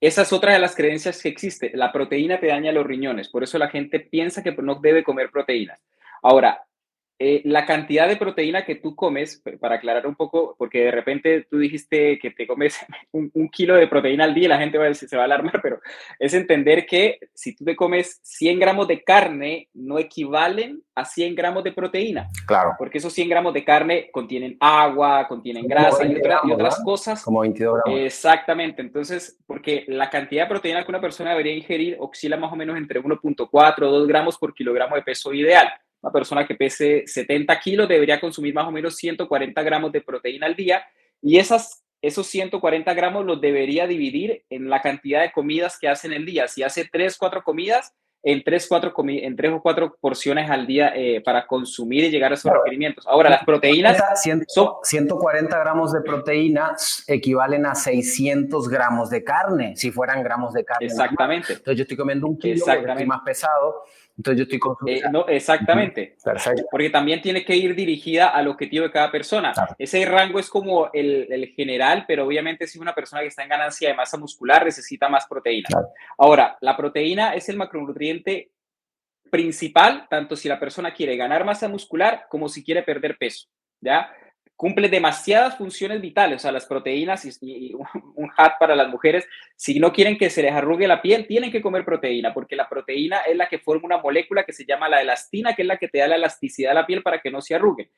esa es otra de las creencias que existe. La proteína te daña los riñones, por eso la gente piensa que no debe comer proteínas. Ahora, eh, la cantidad de proteína que tú comes, para aclarar un poco, porque de repente tú dijiste que te comes un, kilo de proteína al día y la gente va, se va a alarmar, pero es entender que si tú te comes 100 gramos de carne, no equivalen a 100 gramos de proteína. Claro. Porque esos 100 gramos de carne contienen agua, contienen grasa y, otras cosas. Como 22 gramos. Exactamente. Entonces, porque la cantidad de proteína que una persona debería ingerir oscila más o menos entre 1.4 o 2 gramos por kilogramo de peso ideal. Una persona que pese 70 kilos debería consumir más o menos 140 gramos de proteína al día y esas, esos 140 gramos los debería dividir en la cantidad de comidas que hace en el día. Si hace 3, 4 comidas, en 3, 4 en tres o 4 porciones al día eh, para consumir y llegar a esos requerimientos. Ahora, las proteínas... son 140 gramos de proteína equivalen a 600 gramos de carne, si fueran gramos de carne. Exactamente. Entonces yo estoy comiendo un kilo, estoy más pesado, entonces yo estoy consumiendo. Eh, no, exactamente. Perfecto. Porque también tiene que ir dirigida al objetivo de cada persona. Ese rango es como el, el, general, pero obviamente si una persona que está en ganancia de masa muscular necesita más proteína. Ahora, la proteína es el macronutriente principal, tanto si la persona quiere ganar masa muscular como si quiere perder peso. ¿Ya? Cumple demasiadas funciones vitales, o sea, las proteínas y, un hat para las mujeres, si no quieren que se les arrugue la piel, tienen que comer proteína, porque la proteína es la que forma una molécula que se llama la elastina, que es la que te da la elasticidad a la piel para que no se arrugue.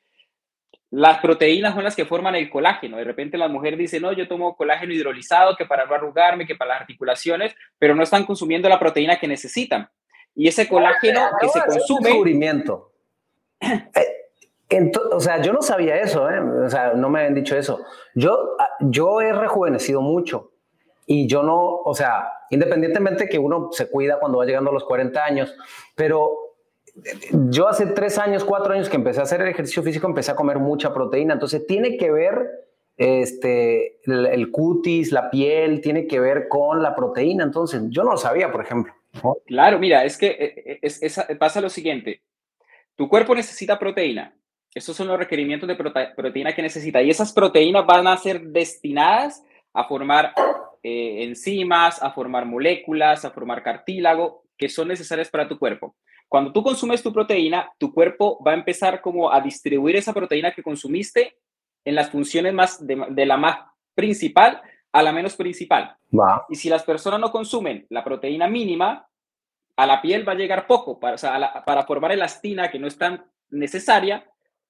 Las proteínas son las que forman el colágeno. De repente la mujer dice, no, yo tomo colágeno hidrolizado, que para no arrugarme, que para las articulaciones, pero no están consumiendo la proteína que necesitan. Y ese colágeno que se consume... Descubrimiento. Eh, o sea, yo no sabía eso, ¿eh? o sea, no me habían dicho eso. Yo, ah, yo he rejuvenecido mucho y yo no, o sea, independientemente que uno se cuida cuando va llegando a los 40 años, pero yo hace tres años, cuatro años que empecé a hacer el ejercicio físico, empecé a comer mucha proteína, entonces tiene que ver este, el, cutis, la piel, tiene que ver con la proteína, entonces yo no lo sabía, por ejemplo. Claro, mira, es que eh, eh, pasa lo siguiente, tu cuerpo necesita proteína, esos son los requerimientos de proteína que necesita. Y esas proteínas van a ser destinadas a formar eh, enzimas, a formar moléculas, a formar cartílago, que son necesarias para tu cuerpo. Cuando tú consumes tu proteína, tu cuerpo va a empezar como a distribuir esa proteína que consumiste en las funciones más de, la más principal a la menos principal. Y si las personas no consumen la proteína mínima, a la piel va a llegar poco para, para formar elastina que no es tan necesaria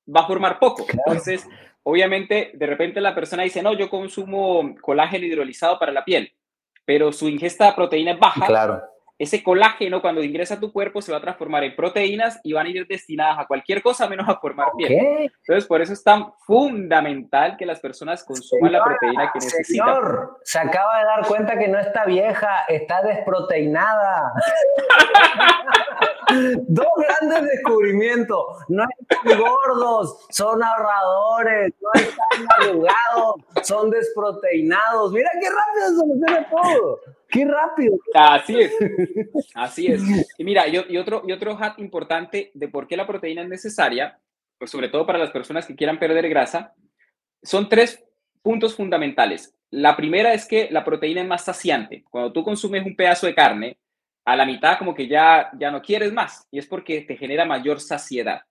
va a formar poco. Entonces, obviamente, de repente la persona dice, no, yo consumo colágeno hidrolizado para la piel, pero su ingesta de proteína es baja. Claro ese colágeno cuando ingresa a tu cuerpo se va a transformar en proteínas y van a ir destinadas a cualquier cosa menos a formar piel. Entonces, por eso es tan fundamental que las personas consuman la proteína que necesitan. Señor, se acaba de dar cuenta que no está vieja, está desproteinada. Dos grandes descubrimientos. No están gordos, son ahorradores, no están arrugados, son desproteinados. Mira qué rápido soluciona todo. ¡Qué rápido! Así es. Así es. Y mira, y, otro, y otro hat importante de por qué la proteína es necesaria, pues sobre todo para las personas que quieran perder grasa, son tres puntos fundamentales. La primera es que la proteína es más saciante. Cuando tú consumes un pedazo de carne, a la mitad como que ya, ya no quieres más y es porque te genera mayor saciedad,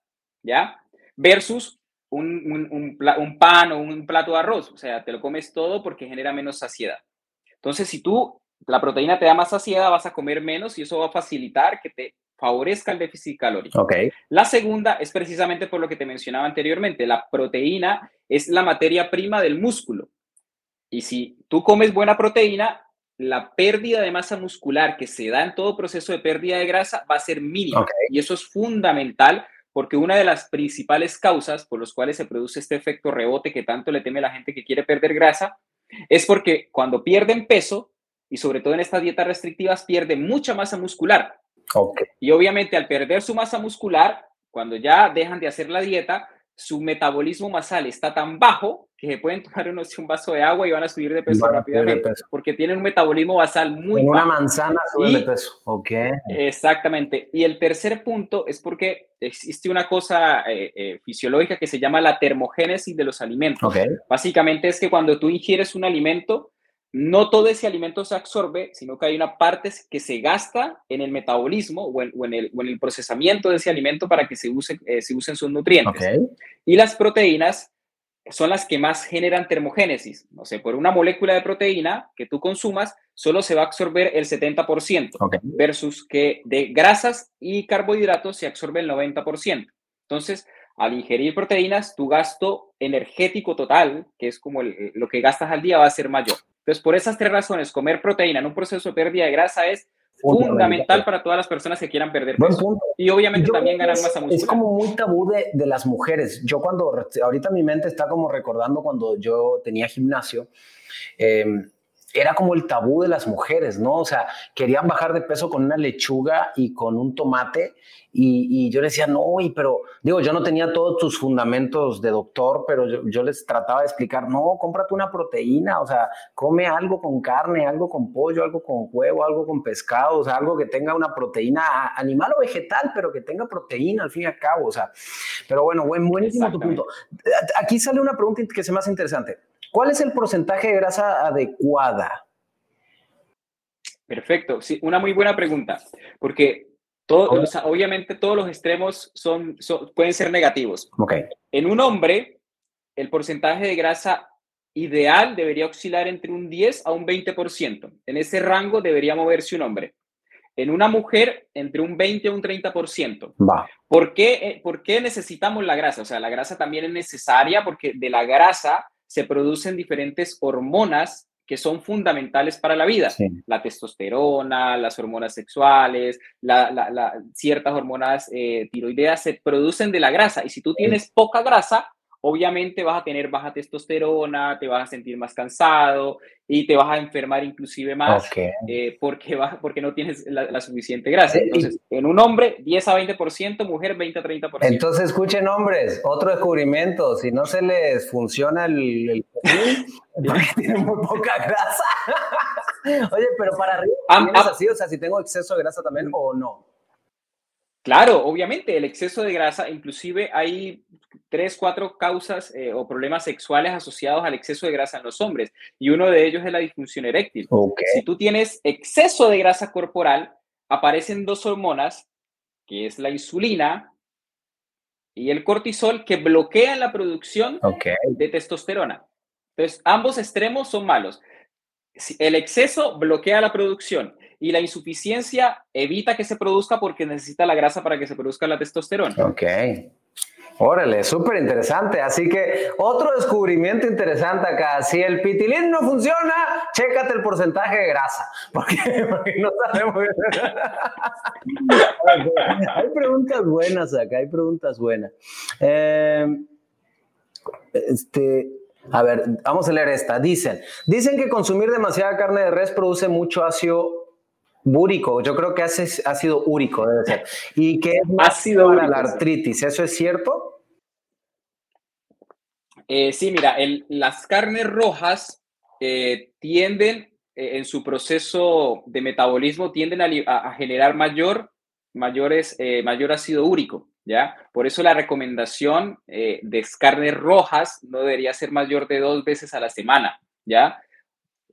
¿ya? Versus un, un, pan o un plato de arroz, o sea, te lo comes todo porque genera menos saciedad. Entonces, si tú, la proteína te da más saciedad, vas a comer menos y eso va a facilitar que te favorezca el déficit calórico. Okay. La segunda es precisamente por lo que te mencionaba anteriormente, la proteína es la materia prima del músculo. Y si tú comes buena proteína, la pérdida de masa muscular que se da en todo proceso de pérdida de grasa va a ser mínima. Y eso es fundamental porque una de las principales causas por las cuales se produce este efecto rebote que tanto le teme la gente que quiere perder grasa es porque cuando pierden peso, y sobre todo en estas dietas restrictivas, pierden mucha masa muscular. Y obviamente al perder su masa muscular, cuando ya dejan de hacer la dieta, su metabolismo basal está tan bajo que se pueden tomar unos, un vaso de agua y van a subir de peso rápidamente, porque tienen un metabolismo basal muy en una manzana sube de peso, ok. Exactamente. Y el tercer punto es porque existe una cosa eh, eh, fisiológica que se llama la termogénesis de los alimentos. Básicamente es que cuando tú ingieres un alimento, no todo ese alimento se absorbe, sino que hay una parte que se gasta en el metabolismo o en, el, procesamiento de ese alimento para que se, use, eh, se usen sus nutrientes. Y las proteínas son las que más generan termogénesis. No sé, por una molécula de proteína que tú consumas, solo se va a absorber el 70%, versus que de grasas y carbohidratos se absorbe el 90%. Entonces, al ingerir proteínas, tu gasto energético total, que es como lo que gastas al día, va a ser mayor. Entonces, por esas tres razones, comer proteína en un proceso de pérdida de grasa es fundamental para todas las personas que quieran perder peso. Y obviamente también ganar masa muscular. Es como muy tabú de, de, las mujeres. Yo cuando, ahorita mi mente está como recordando cuando yo tenía gimnasio, eh, era como el tabú de las mujeres, ¿no? O sea, querían bajar de peso con una lechuga y con un tomate y, yo les decía, no, y pero digo, yo no tenía todos tus fundamentos de doctor, pero yo, les trataba de explicar, no, cómprate una proteína, o sea, come algo con carne, algo con pollo, algo con huevo, algo con pescado, o sea, algo que tenga una proteína animal o vegetal, pero que tenga proteína al fin y al cabo, o sea, pero bueno, buen, buenísimo tu punto. Aquí sale una pregunta que se me hace interesante. ¿Cuál es el porcentaje de grasa adecuada? Perfecto, sí, una muy buena pregunta, porque todo, obviamente todos los extremos son, pueden ser negativos. Okay. En un hombre, el porcentaje de grasa ideal debería oscilar entre un 10 a un 20%. En ese rango debería moverse un hombre. En una mujer, entre un 20 a un 30%. Va. ¿Por qué, eh, ¿Por qué necesitamos la grasa? O sea, la grasa también es necesaria porque de la grasa se producen diferentes hormonas que son fundamentales para la vida. La testosterona, las hormonas sexuales, ciertas hormonas eh, tiroideas se producen de la grasa. Y si tú tienes poca grasa, obviamente vas a tener baja testosterona, te vas a sentir más cansado y te vas a enfermar inclusive más eh, porque, porque no tienes la, suficiente grasa. Entonces, en un hombre, 10 a 20%, mujer, 20 a 30%. Entonces, escuchen hombres, otro descubrimiento, si no se les funciona el, el tienen muy poca grasa. Oye, pero para arriba, ¿es así? O sea, si tengo exceso de grasa también o no. Claro, obviamente, el exceso de grasa, inclusive hay tres, cuatro causas eh, o problemas sexuales asociados al exceso de grasa en los hombres, y uno de ellos es la disfunción eréctil. Si tú tienes exceso de grasa corporal, aparecen dos hormonas, que es la insulina y el cortisol, que bloquean la producción de testosterona. Entonces, ambos extremos son malos. El exceso bloquea la producción y la insuficiencia evita que se produzca porque necesita la grasa para que se produzca la testosterona. Ok. Órale, súper interesante. Así que otro descubrimiento interesante acá. Si el pitilín no funciona, chécate el porcentaje de grasa. Porque, no sabemos. hay preguntas buenas acá, hay preguntas buenas. Eh, este, a ver, vamos a leer esta. Dicen, dicen que consumir demasiada carne de res produce mucho ácido Búrico, yo creo que hace ácido úrico, debe ser. Y que es ácido para la artritis, ¿eso es cierto? Eh, sí, mira, las carnes rojas eh, tienden eh, en su proceso de metabolismo tienden a, generar mayor, mayores, mayor ácido úrico, ¿ya? Por eso la recomendación de carnes rojas no debería ser mayor de dos veces a la semana, ¿ya?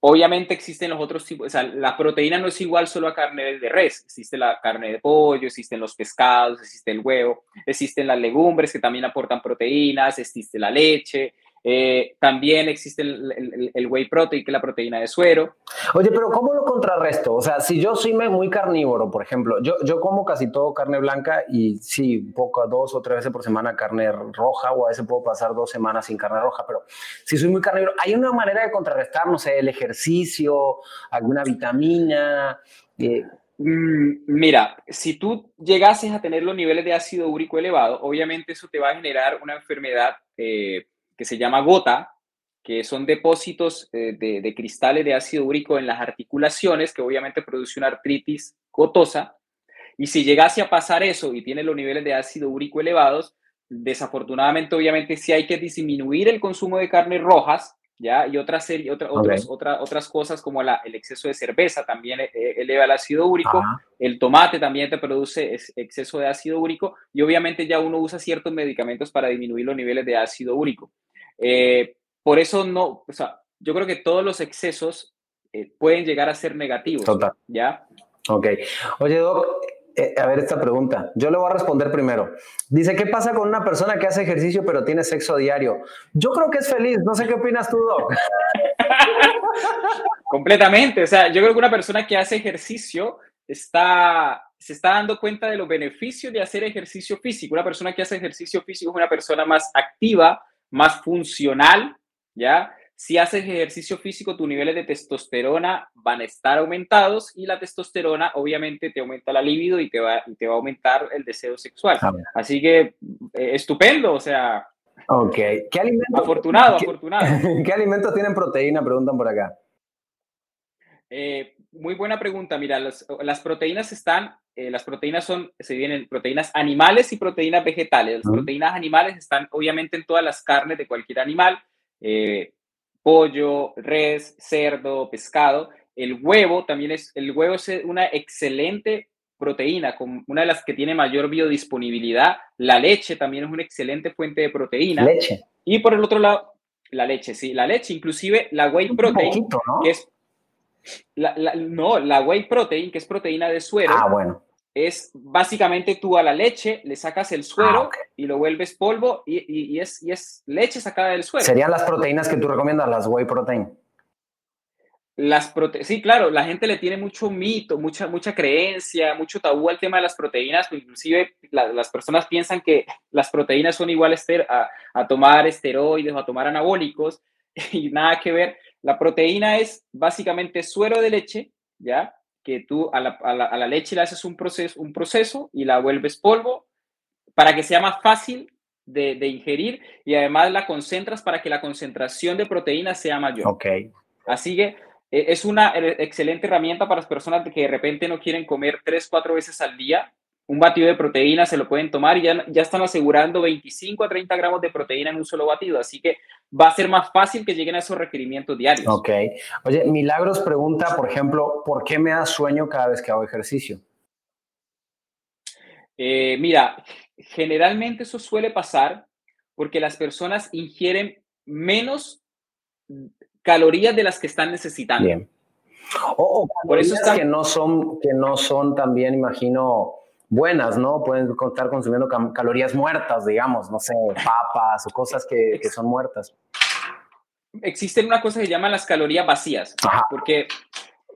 Obviamente existen los otros tipos, o sea, la proteína no es igual solo a carne de res, existe la carne de pollo, existen los pescados, existe el huevo, existen las legumbres que también aportan proteínas, existe la leche, eh, también existe el, whey protein, que es la proteína de suero. Oye, pero ¿cómo lo contrarresto? O sea, si yo soy muy carnívoro, por ejemplo, yo, yo como casi todo carne blanca y sí, poco, dos o tres veces por semana carne roja, o a veces puedo pasar dos semanas sin carne roja, pero si soy muy carnívoro, ¿hay una manera de contrarrestar, no sé, el ejercicio, alguna vitamina? Eh, mm, Mira, si tú llegases a tener los niveles de ácido úrico elevado, obviamente eso te va a generar una enfermedad eh, que se llama gota, que son depósitos eh, de, cristales de ácido úrico en las articulaciones, que obviamente produce una artritis gotosa. Y si llegase a pasar eso y tiene los niveles de ácido úrico elevados, desafortunadamente, obviamente, sí hay que disminuir el consumo de carnes rojas, ¿ya? Y otra serie, otra, otras cosas como la, el exceso de cerveza también eh, eleva el ácido úrico, el tomate también te produce exceso de ácido úrico y obviamente ya uno usa ciertos medicamentos para disminuir los niveles de ácido úrico. Eh, por eso no, o sea, yo creo que todos los excesos eh, pueden llegar a ser negativos. Total. ¿Ya? Ok. Oye, Doc, eh, a ver esta pregunta. Yo le voy a responder primero. Dice, ¿qué pasa con una persona que hace ejercicio pero tiene sexo diario? Yo creo que es feliz. No sé qué opinas tú, Doc. Completamente. O sea, yo creo que una persona que hace ejercicio está, se está dando cuenta de los beneficios de hacer ejercicio físico. Una persona que hace ejercicio físico es una persona más activa, más funcional, ¿ya? Si haces ejercicio físico, tus niveles de testosterona van a estar aumentados y la testosterona obviamente te aumenta la libido y te va, te va a aumentar el deseo sexual. Así que eh, estupendo, o sea. Ok. ¿Qué alimento? Afortunado, afortunado. ¿Qué alimentos tienen proteína? Preguntan por acá. Eh, muy buena pregunta. Mira, las, proteínas están, eh, las proteínas son, se vienen proteínas animales y proteínas vegetales. Las proteínas animales están obviamente en todas las carnes de cualquier animal, eh, pollo, res, cerdo, pescado. El huevo también es, el huevo es una excelente proteína, con una de las que tiene mayor biodisponibilidad. La leche también es una excelente fuente de proteína. Leche. Y por el otro lado, la leche, sí, la leche, inclusive la whey protein, que es no, la whey protein, que es proteína de suero, ah, bueno. es básicamente tú a la leche le sacas el suero ah, y lo vuelves polvo y, es, y es leche sacada del suero. ¿Serían las proteínas que tú recomiendas, las whey protein? Las prote sí, claro, la gente le tiene mucho mito, mucha, mucha creencia, mucho tabú al tema de las proteínas, pues, inclusive las personas piensan que las proteínas son iguales a, a tomar esteroides o a tomar anabólicos y nada que ver. La proteína es básicamente suero de leche, ¿ya? Que tú a la, leche le haces un proceso, un proceso y la vuelves polvo para que sea más fácil de, ingerir y además la concentras para que la concentración de proteína sea mayor. Ok. Así que eh, es una eh, excelente herramienta para las personas que de repente no quieren comer tres, cuatro veces al día un batido de proteína se lo pueden tomar y ya, ya están asegurando 25 a 30 gramos de proteína en un solo batido. Así que va a ser más fácil que lleguen a esos requerimientos diarios. Ok. Oye, Milagros pregunta, por ejemplo, ¿por qué me da sueño cada vez que hago ejercicio? Eh, mira, generalmente eso suele pasar porque las personas ingieren menos calorías de las que están necesitando. Bien. O, por eso es que no son que no son también, imagino, buenas, ¿no? Pueden estar consumiendo calorías muertas, digamos, no sé, papas o cosas que, que son muertas. Existen una cosa que se llaman las calorías vacías, porque,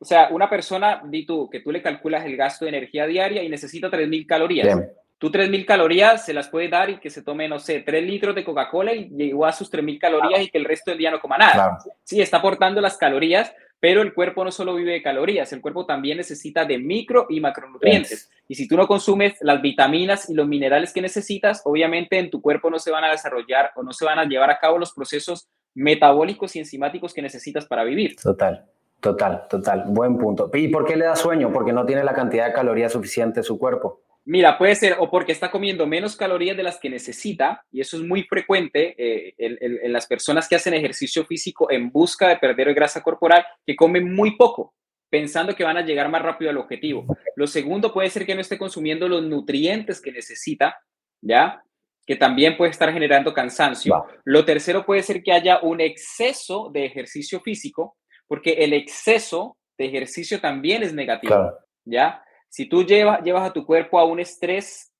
o sea, una persona, di tú, que tú le calculas el gasto de energía diaria y necesita 3.000 calorías. Tú 3.000 calorías se las puedes dar y que se tome, no sé, 3 litros de Coca-Cola y llegó a sus 3.000 calorías y que el resto del día no coma nada. Sí, está aportando las calorías, pero el cuerpo no solo vive de calorías, el cuerpo también necesita de micro y macronutrientes. Y si tú no consumes las vitaminas y los minerales que necesitas, obviamente en tu cuerpo no se van a desarrollar o no se van a llevar a cabo los procesos metabólicos y enzimáticos que necesitas para vivir. Total, total, total. Buen punto. ¿Y por qué le da sueño? Porque no tiene la cantidad de calorías suficiente en su cuerpo. Mira, puede ser o porque está comiendo menos calorías de las que necesita, y eso es muy frecuente eh, en, las personas que hacen ejercicio físico en busca de perder grasa corporal, que comen muy poco, pensando que van a llegar más rápido al objetivo. Lo segundo puede ser que no esté consumiendo los nutrientes que necesita, ¿ya? Que también puede estar generando cansancio. Lo tercero puede ser que haya un exceso de ejercicio físico, porque el exceso de ejercicio también es negativo, ¿ya? Si tú llevas, llevas a tu cuerpo a un estrés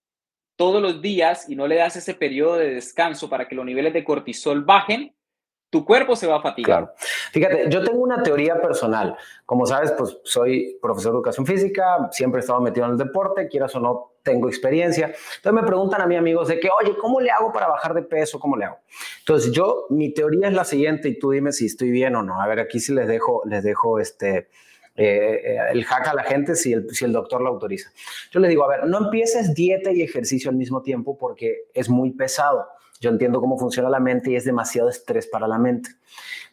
todos los días y no le das ese periodo de descanso para que los niveles de cortisol bajen, tu cuerpo se va a fatigar. Claro. Fíjate, yo tengo una teoría personal. Como sabes, pues soy profesor de educación física, siempre he estado metido en el deporte, quieras o no, tengo experiencia. Entonces me preguntan a mí amigos de que, oye, ¿cómo le hago para bajar de peso? ¿Cómo le hago? Entonces yo, mi teoría es la siguiente y tú dime si estoy bien o no. A ver, aquí sí les dejo, les dejo este, eh, el hack a la gente si el, doctor lo autoriza. Yo le digo, a ver, no empieces dieta y ejercicio al mismo tiempo porque es muy pesado. Yo entiendo cómo funciona la mente y es demasiado estrés para la mente.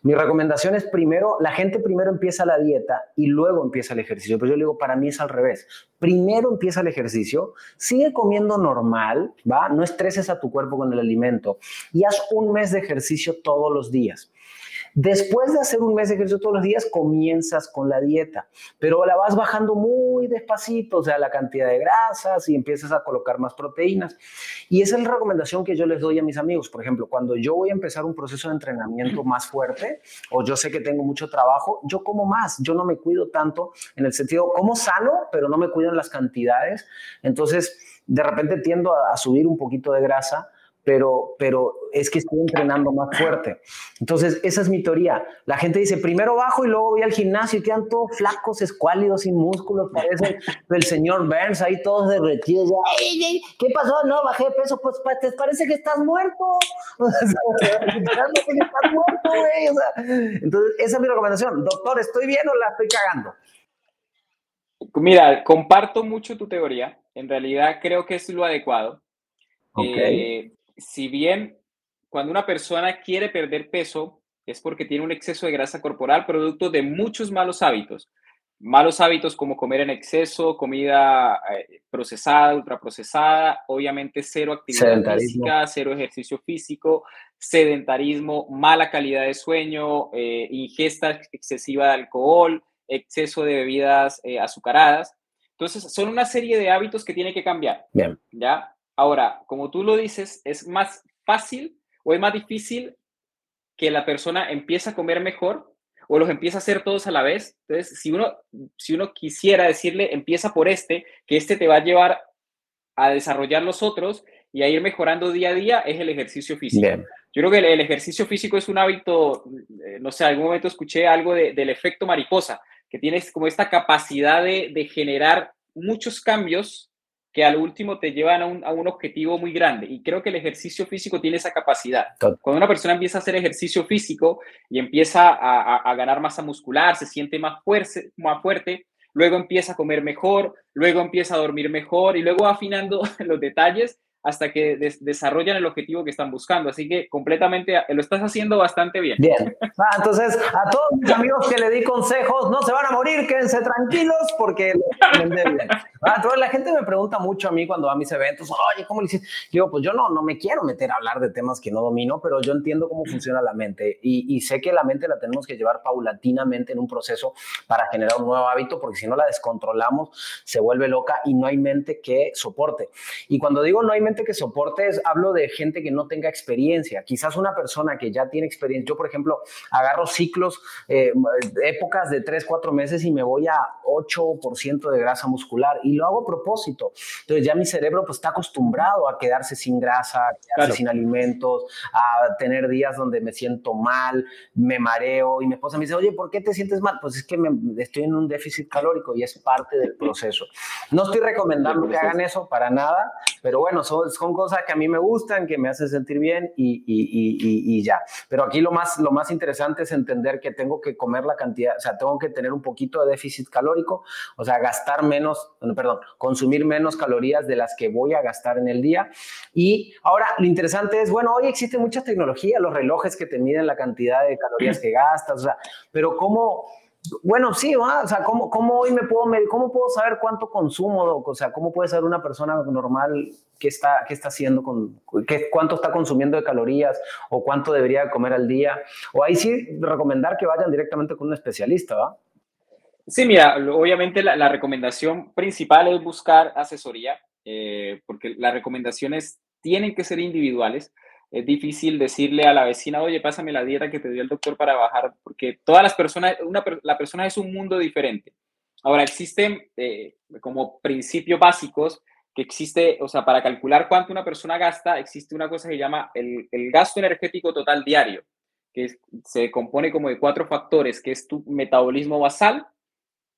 Mi recomendación es primero, la gente primero empieza la dieta y luego empieza el ejercicio. Pero yo le digo, para mí es al revés. Primero empieza el ejercicio, sigue comiendo normal, ¿va? No estreses a tu cuerpo con el alimento y haz un mes de ejercicio todos los días. Después de hacer un mes de ejercicio todos los días, comienzas con la dieta, pero la vas bajando muy despacito, o sea, la cantidad de grasas y empiezas a colocar más proteínas. Y esa es la recomendación que yo les doy a mis amigos. Por ejemplo, cuando yo voy a empezar un proceso de entrenamiento más fuerte o yo sé que tengo mucho trabajo, yo como más, yo no me cuido tanto en el sentido, como sano, pero no me cuido en las cantidades. Entonces, de repente tiendo a, a subir un poquito de grasa pero, pero es que estoy entrenando más fuerte. Entonces, esa es mi teoría. La gente dice, primero bajo y luego voy al gimnasio y quedan todos flacos, escuálidos, sin músculos, parece el señor Burns ahí todos derretidos. Ya, ¿Qué pasó? No, bajé de peso, pues te parece que estás muerto. estás muerto, güey. entonces, esa es mi recomendación. Doctor, ¿estoy bien o la estoy cagando? Mira, comparto mucho tu teoría. En realidad creo que es lo adecuado. Okay. Eh, si bien cuando una persona quiere perder peso es porque tiene un exceso de grasa corporal producto de muchos malos hábitos. Malos hábitos como comer en exceso, comida eh, procesada, ultraprocesada, obviamente cero actividad física, cero ejercicio físico, sedentarismo, mala calidad de sueño, eh, ingesta excesiva de alcohol, exceso de bebidas eh, azucaradas. Entonces, son una serie de hábitos que tiene que cambiar. Bien. ¿Ya? Ahora, como tú lo dices, es más fácil o es más difícil que la persona empiece a comer mejor o los empieza a hacer todos a la vez. Entonces, si uno, si uno quisiera decirle, empieza por este, que este te va a llevar a desarrollar los otros y a ir mejorando día a día, es el ejercicio físico. Yo creo que el, ejercicio físico es un hábito, eh, no sé, algún momento escuché algo del efecto mariposa, que tienes como esta capacidad de, de generar muchos cambios que al último te llevan a un, objetivo muy grande. Y creo que el ejercicio físico tiene esa capacidad. Cuando una persona empieza a hacer ejercicio físico y empieza a, ganar masa muscular, se siente más, fuerte, más fuerte, luego empieza a comer mejor, luego empieza a dormir mejor y luego afinando los detalles hasta que desarrollan el objetivo que están buscando. Así que completamente lo estás haciendo bastante bien. Bien. Ah, entonces, a todos mis amigos que le di consejos, no se van a morir, quédense tranquilos porque bien. Ah, la gente me pregunta mucho a mí cuando va a mis eventos, oye, ¿cómo le hiciste? Digo, pues yo no, no me quiero meter a hablar de temas que no domino, pero yo entiendo cómo funciona la mente y, y sé que la mente la tenemos que llevar paulatinamente en un proceso para generar un nuevo hábito, porque si no la descontrolamos, se vuelve loca y no hay mente que soporte. Y cuando digo no hay mente que soportes, hablo de gente que no tenga experiencia. Quizás una persona que ya tiene experiencia. Yo, por ejemplo, agarro ciclos, eh, épocas de 3, 4 meses y me voy a 8% de grasa muscular y lo hago a propósito. Entonces ya mi cerebro pues está acostumbrado a quedarse sin grasa, a quedarse sin alimentos, a tener días donde me siento mal, me mareo y mi esposa me dice, oye, ¿por qué te sientes mal? Pues es que me, estoy en un déficit calórico y es parte del proceso. No estoy recomendando que hagan eso para nada, pero bueno, son son cosas que a mí me gustan, que me hacen sentir bien y, y, y, ya. Pero aquí lo más, lo más interesante es entender que tengo que comer la cantidad, o sea, tengo que tener un poquito de déficit calórico, o sea, gastar menos, perdón, consumir menos calorías de las que voy a gastar en el día. Y ahora lo interesante es, bueno, hoy existe mucha tecnología, los relojes que te miden la cantidad de calorías que gastas, o sea, pero ¿cómo bueno, sí, o sea, ¿cómo, ¿cómo, hoy me puedo cómo puedo saber cuánto consumo, O sea, ¿cómo puede ser una persona normal qué está, qué está haciendo, con, qué, cuánto está consumiendo de calorías o cuánto debería comer al día? O ahí sí recomendar que vayan directamente con un especialista, ¿va? Sí, mira, obviamente la, recomendación principal es buscar asesoría, eh, porque las recomendaciones tienen que ser individuales es difícil decirle a la vecina, oye, pásame la dieta que te dio el doctor para bajar, porque todas las personas, una, la persona es un mundo diferente. Ahora, existen eh, como principios básicos que existe, o sea, para calcular cuánto una persona gasta, existe una cosa que se llama el, el gasto energético total diario, que se compone como de cuatro factores, que es tu metabolismo basal,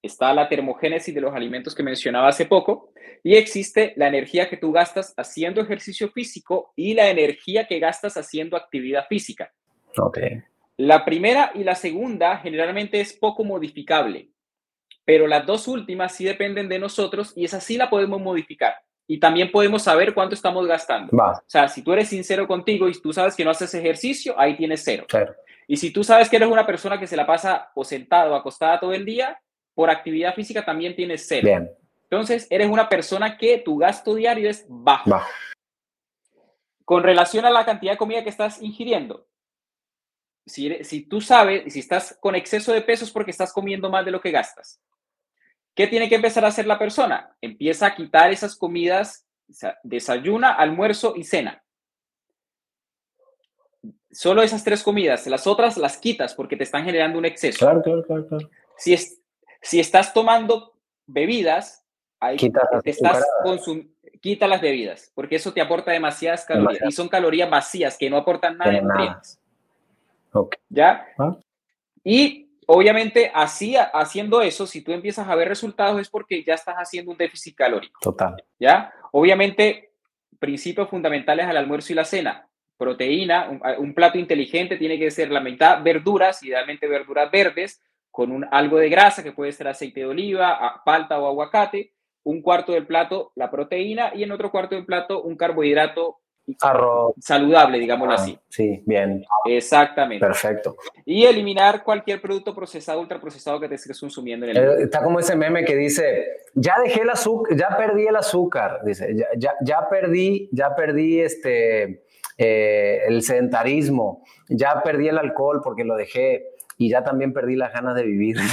está la termogénesis de los alimentos que mencionaba hace poco y existe la energía que tú gastas haciendo ejercicio físico y la energía que gastas haciendo actividad física. Okay. La primera y la segunda generalmente es poco modificable, pero las dos últimas sí dependen de nosotros y esa sí la podemos modificar. Y también podemos saber cuánto estamos gastando. O sea, si tú eres sincero contigo y tú sabes que no haces ejercicio, ahí tienes cero. cero. Y si tú sabes que eres una persona que se la pasa o sentado o acostada todo el día, por actividad física también tienes cero. Bien. Entonces, eres una persona que tu gasto diario es bajo. Con relación a la cantidad de comida que estás ingiriendo, si, si tú sabes, si estás con exceso de peso es porque estás comiendo más de lo que gastas. ¿Qué tiene que empezar a hacer la persona? Empieza a quitar esas comidas, desayuna, almuerzo y cena. Solo esas tres comidas, las otras las quitas porque te están generando un exceso. Claro, claro, claro. Si, es, si estás tomando bebidas, ahí quita estás quita las bebidas, porque eso te aporta demasiadas calorías y son calorías vacías que no aportan nada de nutrientes. ¿Ya? Ah. Y obviamente así haciendo eso, si tú empiezas a ver resultados es porque ya estás haciendo un déficit calórico. Total. ¿Ya? Obviamente principios fundamentales al almuerzo y la cena. Proteína, un, un plato inteligente tiene que ser la mitad verduras, idealmente verduras verdes, con un, algo de grasa, que puede ser aceite de oliva, palta o aguacate, un cuarto del plato la proteína y en otro cuarto del plato un carbohidrato saludable, digámoslo ah, así. Sí, bien. Exactamente. Perfecto. Y eliminar cualquier producto procesado, ultraprocesado que te estés consumiendo en el eh, Está como ese meme que dice, ya dejé el azúcar, ya perdí el azúcar, dice, ya, ya, ya perdí, ya perdí este, eh, el sedentarismo, ya perdí el alcohol porque lo dejé y ya también perdí las ganas de vivir.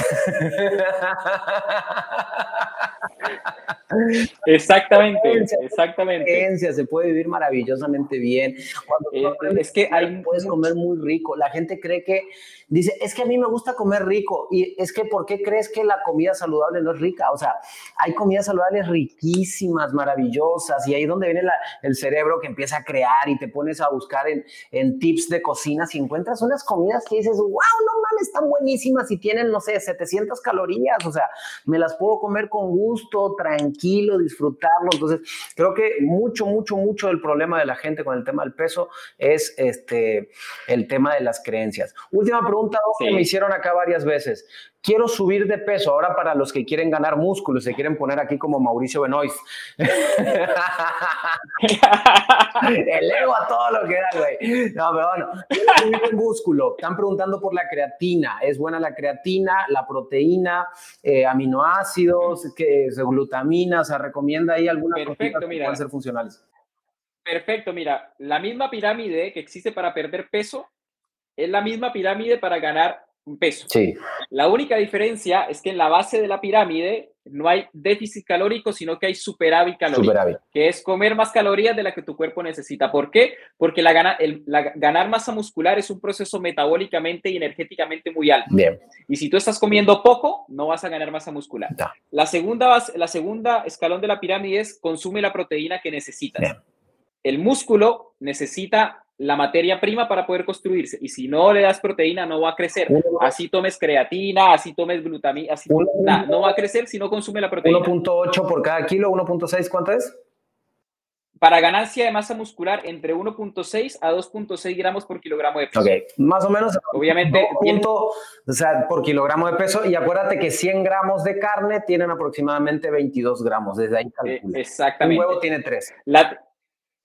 Exactamente, exactamente. Se puede vivir maravillosamente bien. Cuando eh, es que hay, puedes comer muy rico. La gente cree que dice, es que a mí me gusta comer rico. Y es que, ¿por qué crees que la comida saludable no es rica? O sea, hay comidas saludables riquísimas, maravillosas. Y ahí es donde viene el cerebro que empieza a crear y te pones a buscar en, en tips de cocina. Si encuentras unas comidas que dices, wow, no mames, están buenísimas y tienen, no sé, 700 calorías. O sea, me las puedo comer con gusto, tranquilo, disfrutarlo. Entonces, creo que mucho, mucho, mucho del problema de la gente con el tema del peso es este, el tema de las creencias. Última pregunta que me hicieron acá varias veces. Quiero subir de peso ahora para los que quieren ganar músculo, se quieren poner aquí como Mauricio Benoist. el ego a todo lo que da, güey. No, pero bueno, subir músculo. Están preguntando por la creatina. ¿Es buena la creatina, la proteína, eh, aminoácidos, que, glutamina? ¿Se recomienda ahí alguna Perfecto, mira. que puedan ser funcionales? Perfecto, mira, la misma pirámide que existe para perder peso es la misma pirámide para ganar un peso. Sí. La única diferencia es que en la base de la pirámide no hay déficit calórico, sino que hay superávit calórico, que es comer más calorías de la que tu cuerpo necesita. ¿Por qué? Porque la, gana, el, ganar masa muscular es un proceso metabólicamente y energéticamente muy alto. Bien. Y si tú estás comiendo poco, no vas a ganar masa muscular. La, segunda la segunda escalón de la pirámide es consume la proteína que necesitas. El músculo necesita la materia prima para poder construirse. Y si no le das proteína, no va a crecer. Así tomes creatina, así tomes glutamina, así no va a crecer si no consume la proteína. 1.8 por cada kilo, 1.6, ¿cuánto es? Para ganancia de masa muscular, entre 1.6 a 2.6 gramos por kilogramo de peso. Ok, más o menos. Obviamente. o sea, por kilogramo de peso. Y acuérdate que 100 gramos de carne tienen aproximadamente 22 gramos. Desde ahí eh, exactamente. Un huevo tiene 3. La,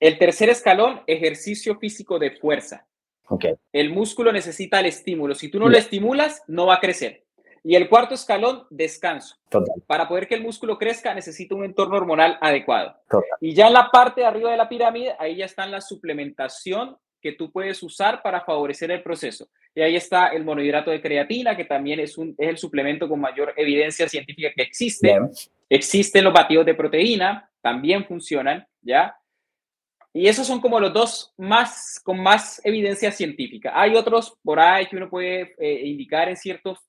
el tercer escalón, ejercicio físico de fuerza. Okay. El músculo necesita el estímulo. Si tú no lo estimulas, no va a crecer. Y el cuarto escalón, descanso. Para poder que el músculo crezca, necesita un entorno hormonal adecuado. Y ya en la parte de arriba de la pirámide, ahí ya está la suplementación que tú puedes usar para favorecer el proceso. Y ahí está el monohidrato de creatina, que también es, un, es el suplemento con mayor evidencia científica que existe. Existen los batidos de proteína, también funcionan, ¿ya? Y esos son como los dos más con más evidencia científica. Hay otros por ahí que uno puede eh, indicar en ciertos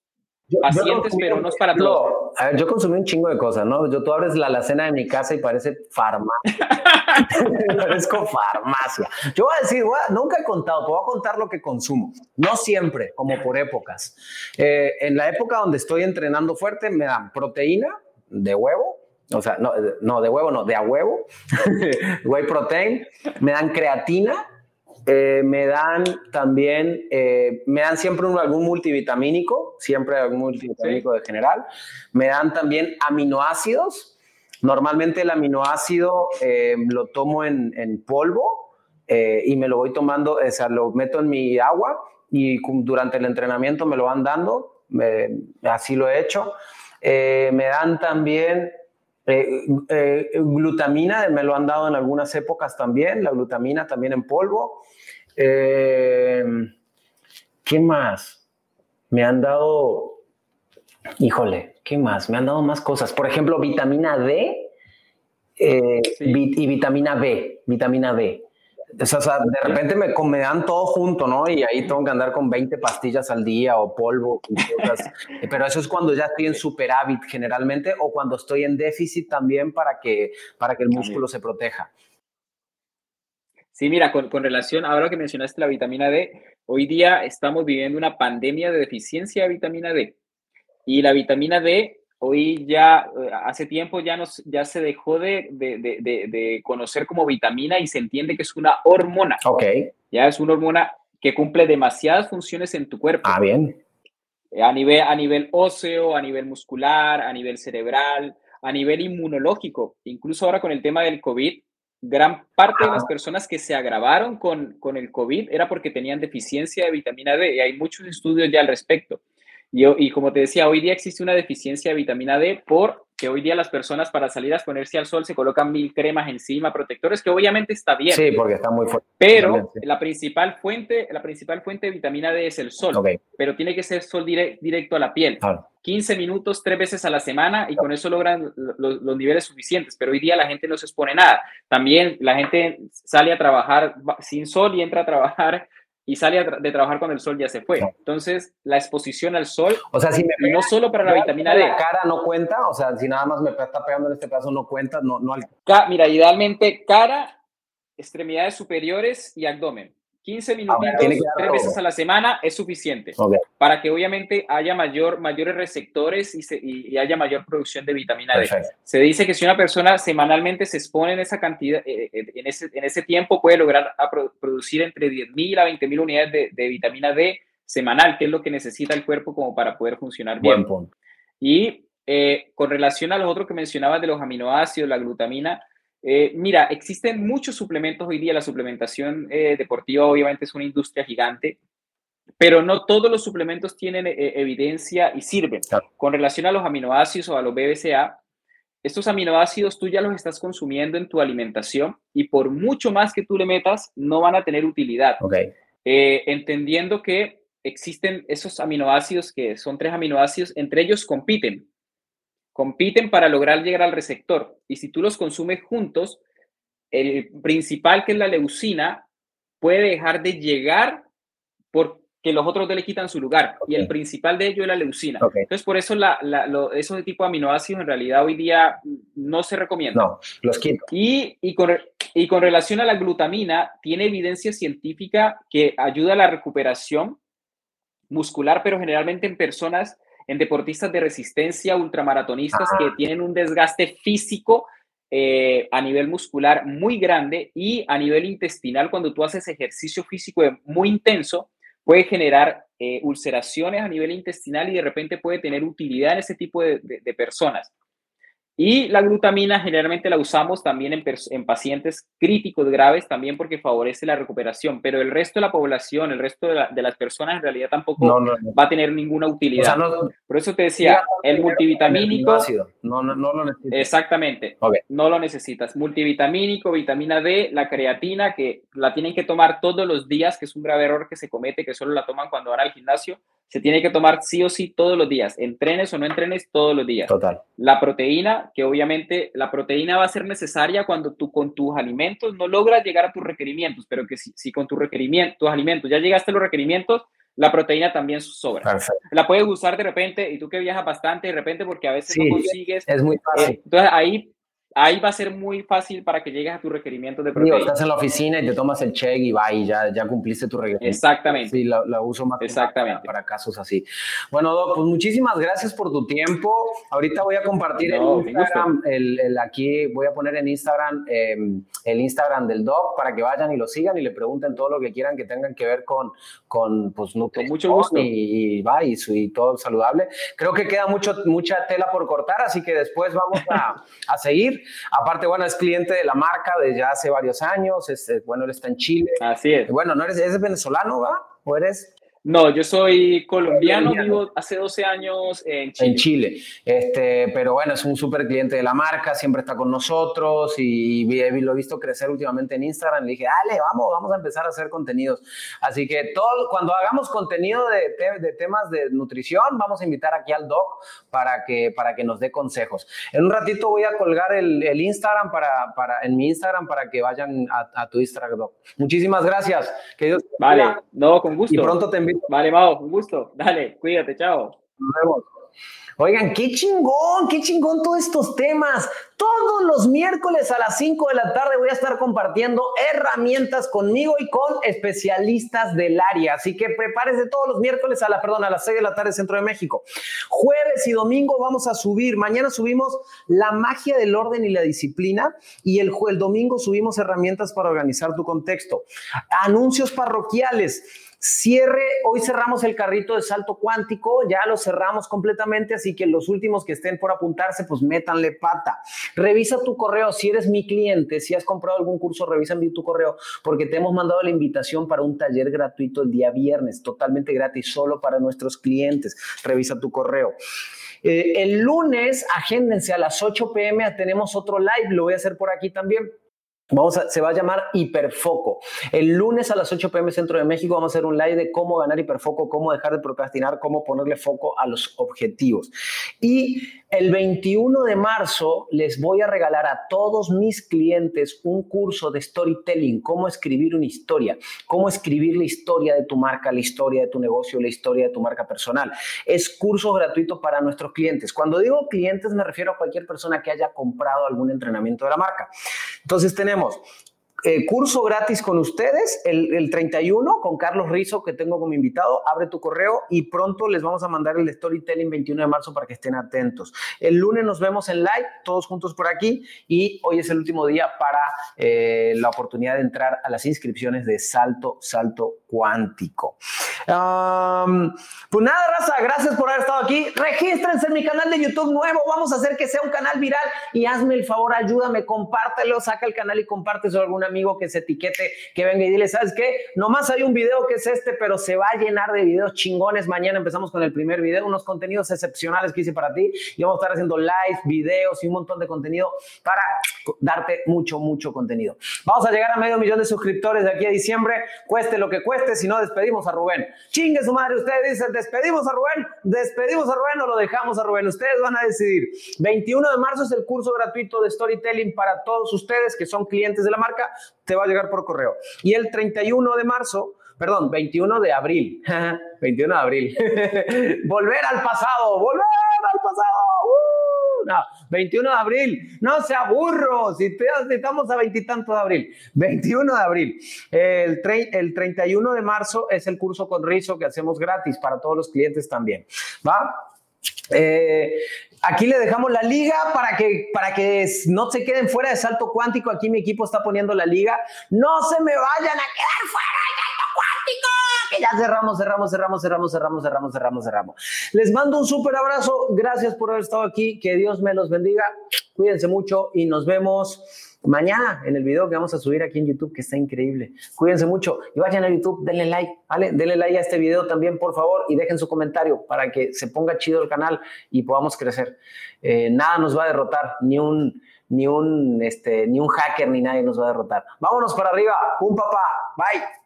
pacientes, pero no es para todos. A ver, yo consumí un chingo de cosas, ¿no? Yo tú abres la alacena de mi casa y parece farmacia. Parezco farmacia. Yo voy a decir, nunca he contado, te voy a contar lo que consumo. No siempre, como por épocas. Eh, en la época donde estoy entrenando fuerte, me dan proteína de huevo, o sea, no, no de huevo, no, de a huevo, whey protein, me dan creatina, eh, me dan también, eh, me dan siempre algún multivitamínico, siempre algún multivitamínico de general. Me dan también aminoácidos. Normalmente el aminoácido eh, lo tomo en, en polvo y me lo voy tomando, o sea, lo meto en mi agua y durante el entrenamiento me lo van dando. así lo he hecho. me dan también glutamina, me lo han dado en algunas épocas también, la glutamina también en polvo. Eh, ¿Qué más? Me han dado, híjole, ¿qué más? Me han dado más cosas. Por ejemplo, vitamina D eh, y vitamina B, vitamina B. O sea, de repente me, me, dan todo junto, ¿no? Y ahí tengo que andar con 20 pastillas al día o polvo. Pero eso es cuando ya estoy en superávit generalmente o cuando estoy en déficit también para que, para que el músculo se proteja. Sí, mira, con, relación, ahora que mencionaste la vitamina D, hoy día estamos viviendo una pandemia de deficiencia de vitamina D. Y la vitamina D, hoy ya, eh, hace tiempo ya, nos, ya se dejó de, de, conocer como vitamina y se entiende que es una hormona. Ok. Ya es una hormona que cumple demasiadas funciones en tu cuerpo. Ah, bien. A nivel, a nivel óseo, a nivel muscular, a nivel cerebral, a nivel inmunológico. Incluso ahora con el tema del COVID, gran parte de las personas que se agravaron con, con, el COVID era porque tenían deficiencia de vitamina D y hay muchos estudios ya al respecto. Y, y como te decía, hoy día existe una deficiencia de vitamina D porque hoy día las personas para salir a exponerse al sol se colocan mil cremas encima, protectores, que obviamente está bien. Sí, porque está muy fuerte. Pero la, principal fuente, la principal fuente de vitamina D es el sol, pero tiene que ser sol directo a la piel. 15 minutos tres veces a la semana y con eso logran los, los, niveles suficientes, pero hoy día la gente no se expone nada. También la gente sale a trabajar sin sol y entra a trabajar y sale de trabajar cuando el sol ya se fue. Entonces, la exposición al sol, o sea, si me no solo para la vitamina D. La cara no cuenta, o sea, si nada más me está pegando en este caso no cuenta, no, no Mira, idealmente cara, extremidades superiores y abdomen. 15 ah, minutos, tres veces a la semana es suficiente para que obviamente haya mayor, mayores receptores y, y, haya mayor producción de vitamina D. Se dice que si una persona semanalmente se expone en esa cantidad, eh, eh, en, ese, en ese tiempo puede lograr producir entre 10.000 a 20.000 unidades de, de, vitamina D semanal, que es lo que necesita el cuerpo como para poder funcionar bien. Y eh, con relación a lo otro que mencionabas de los aminoácidos, la glutamina, eh, mira, existen muchos suplementos hoy día. La suplementación eh, deportiva obviamente es una industria gigante, pero no todos los suplementos tienen eh, evidencia y sirven. Con relación a los aminoácidos o a los BBCA, estos aminoácidos tú ya los estás consumiendo en tu alimentación y por mucho más que tú le metas, no van a tener utilidad. entendiendo que existen esos aminoácidos que son tres aminoácidos, entre ellos compiten compiten para lograr llegar al receptor. Y si tú los consumes juntos, el principal, que es la leucina, puede dejar de llegar porque los otros le quitan su lugar. Y el principal de ello es la leucina. Entonces, por eso la, esos de tipo de aminoácidos en realidad hoy día no se recomiendan. No, los quito. Y, y, con, y con relación a la glutamina, tiene evidencia científica que ayuda a la recuperación muscular, pero generalmente en personas en deportistas de resistencia, ultramaratonistas que tienen un desgaste físico eh, a nivel muscular muy grande y a nivel intestinal, cuando tú haces ejercicio físico muy intenso, puede generar eh, ulceraciones a nivel intestinal y de repente puede tener utilidad en ese tipo de, personas. Y la glutamina generalmente la usamos también en, en, pacientes críticos graves, también porque favorece la recuperación, pero el resto de la población, el resto de, las personas en realidad tampoco va a tener ninguna utilidad. Por eso te decía, el multivitamínico... No, no, no lo necesitas. Exactamente, no lo necesitas. Multivitamínico, vitamina D, la creatina, que la tienen que tomar todos los días, que es un grave error que se comete, que solo la toman cuando van al gimnasio se tiene que tomar sí o sí todos los días, entrenes o no entrenes todos los días. Total. La proteína, que obviamente la proteína va a ser necesaria cuando tú con tus alimentos no logras llegar a tus requerimientos, pero que si, con tus requerimientos, tus alimentos ya llegaste a los requerimientos, la proteína también sobra. Perfecto. La puedes usar de repente, y tú que viajas bastante de repente porque a veces no consigues. Es muy fácil. Eh, entonces ahí ahí va a ser muy fácil para que llegues a tu requerimiento de proteína. estás en la oficina y te tomas el check y va y ya, ya cumpliste tu requerimiento. Exactamente. Sí, la, uso más Exactamente. Para, casos así. Bueno, Doc, pues muchísimas gracias por tu tiempo. Ahorita voy a compartir el Instagram, el, aquí voy a poner en Instagram em, el Instagram del Doc para que vayan y lo sigan y le pregunten todo lo que quieran que tengan que ver con, con pues, nutrición. mucho gusto. Y, va y, y, todo saludable. Creo que queda mucho, mucha tela por cortar, así que después vamos a, a seguir. Aparte, bueno, es cliente de la marca desde ya hace varios años. Este, bueno, él está en Chile. Así es. Bueno, ¿no eres, eres venezolano, va? ¿O eres? No, yo soy colombiano, vivo hace 12 años en Chile. En Chile, este, pero bueno, es un súper cliente de la marca, siempre está con nosotros y, lo he visto crecer últimamente en Instagram. Le dije, dale, vamos, vamos a empezar a hacer contenidos. Así que todo, cuando hagamos contenido de, de, temas de nutrición, vamos a invitar aquí al doc para que, para que nos dé consejos. En un ratito voy a colgar el, el Instagram para, para, en mi Instagram para que vayan a, tu Instagram, doc. Muchísimas gracias. Que Dios Vale, no, con gusto. Y pronto te invito Vale, Mau, un gusto. Dale, cuídate, chao. Nos vemos. Oigan, qué chingón, qué chingón todos estos temas. Todos los miércoles a las 5 de la tarde voy a estar compartiendo herramientas conmigo y con especialistas del área. Así que prepárese todos los miércoles a la, perdón, a las 6 de la tarde Centro de México. Jueves y domingo vamos a subir. Mañana subimos la magia del orden y la disciplina y el, el domingo subimos herramientas para organizar tu contexto. Anuncios parroquiales. Cierre, hoy cerramos el carrito de salto cuántico, ya lo cerramos completamente, así que los últimos que estén por apuntarse, pues métanle pata. Revisa tu correo, si eres mi cliente, si has comprado algún curso, revisa tu correo, porque te hemos mandado la invitación para un taller gratuito el día viernes, totalmente gratis, solo para nuestros clientes. Revisa tu correo. Eh, el lunes, agéndense a las 8 pm, tenemos otro live, lo voy a hacer por aquí también Vamos a, se va a llamar Hiperfoco. El lunes a las 8 pm Centro de México vamos a hacer un live de cómo ganar hiperfoco, cómo dejar de procrastinar, cómo ponerle foco a los objetivos. Y el 21 de marzo les voy a regalar a todos mis clientes un curso de storytelling, cómo escribir una historia, cómo escribir la historia de tu marca, la historia de tu negocio, la historia de tu marca personal. Es curso gratuito para nuestros clientes. Cuando digo clientes me refiero a cualquier persona que haya comprado algún entrenamiento de la marca. Entonces tenemos eh, curso gratis con ustedes el, el, 31 con Carlos Rizo que tengo como invitado. Abre tu correo y pronto les vamos a mandar el Storytelling 21 de marzo para que estén atentos. El lunes nos vemos en live, todos juntos por aquí y hoy es el último día para eh, la oportunidad de entrar a las inscripciones de Salto, Salto Cuántico. pues nada, raza, gracias por haber estado aquí. Regístrense en mi canal de YouTube nuevo. Vamos a hacer que sea un canal viral y hazme el favor, ayúdame, compártelo, saca el canal y comparte sobre alguna amigo que se etiquete, que venga y dile, ¿sabes qué? Nomás hay un video que es este, pero se va a llenar de videos chingones. Mañana empezamos con el primer video, unos contenidos excepcionales que hice para ti. Y vamos a estar haciendo live, videos y un montón de contenido para darte mucho, mucho contenido. Vamos a llegar a medio millón de suscriptores de aquí a diciembre, cueste lo que cueste, si no despedimos a Rubén. Chingue su madre, ustedes dicen, despedimos a Rubén, despedimos a Rubén o lo dejamos a Rubén. Ustedes van a decidir. 21 de marzo es el curso gratuito de storytelling para todos ustedes que son clientes de la marca te va a llegar por correo. Y el 31 de marzo, perdón, 21 de abril, 21 de abril, volver al pasado, volver al pasado. Uh, no, 21 de abril, no sea burro, si, estamos a veintitantos de abril, 21 de abril. El, el 31 de marzo es el curso con Rizo que hacemos gratis para todos los clientes también. ¿Va? Eh, aquí le dejamos la liga para que, para que no se queden fuera de salto cuántico. Aquí mi equipo está poniendo la liga. No se me vayan a quedar fuera de salto cuántico. que ya cerramos, cerramos, cerramos, cerramos, cerramos, cerramos, cerramos, cerramos. Les mando un súper abrazo. Gracias por haber estado aquí. Que Dios me los bendiga. Cuídense mucho y nos vemos mañana en el video que vamos a subir aquí en YouTube, que está increíble. Cuídense mucho y vayan a YouTube, denle like, ¿vale? Denle like a este video también, por favor, y dejen su comentario para que se ponga chido el canal y podamos crecer. Eh, nada nos va a derrotar, ni un, ni un, este, ni un hacker, ni nadie nos va a derrotar. Vámonos para arriba. Un papá. Bye.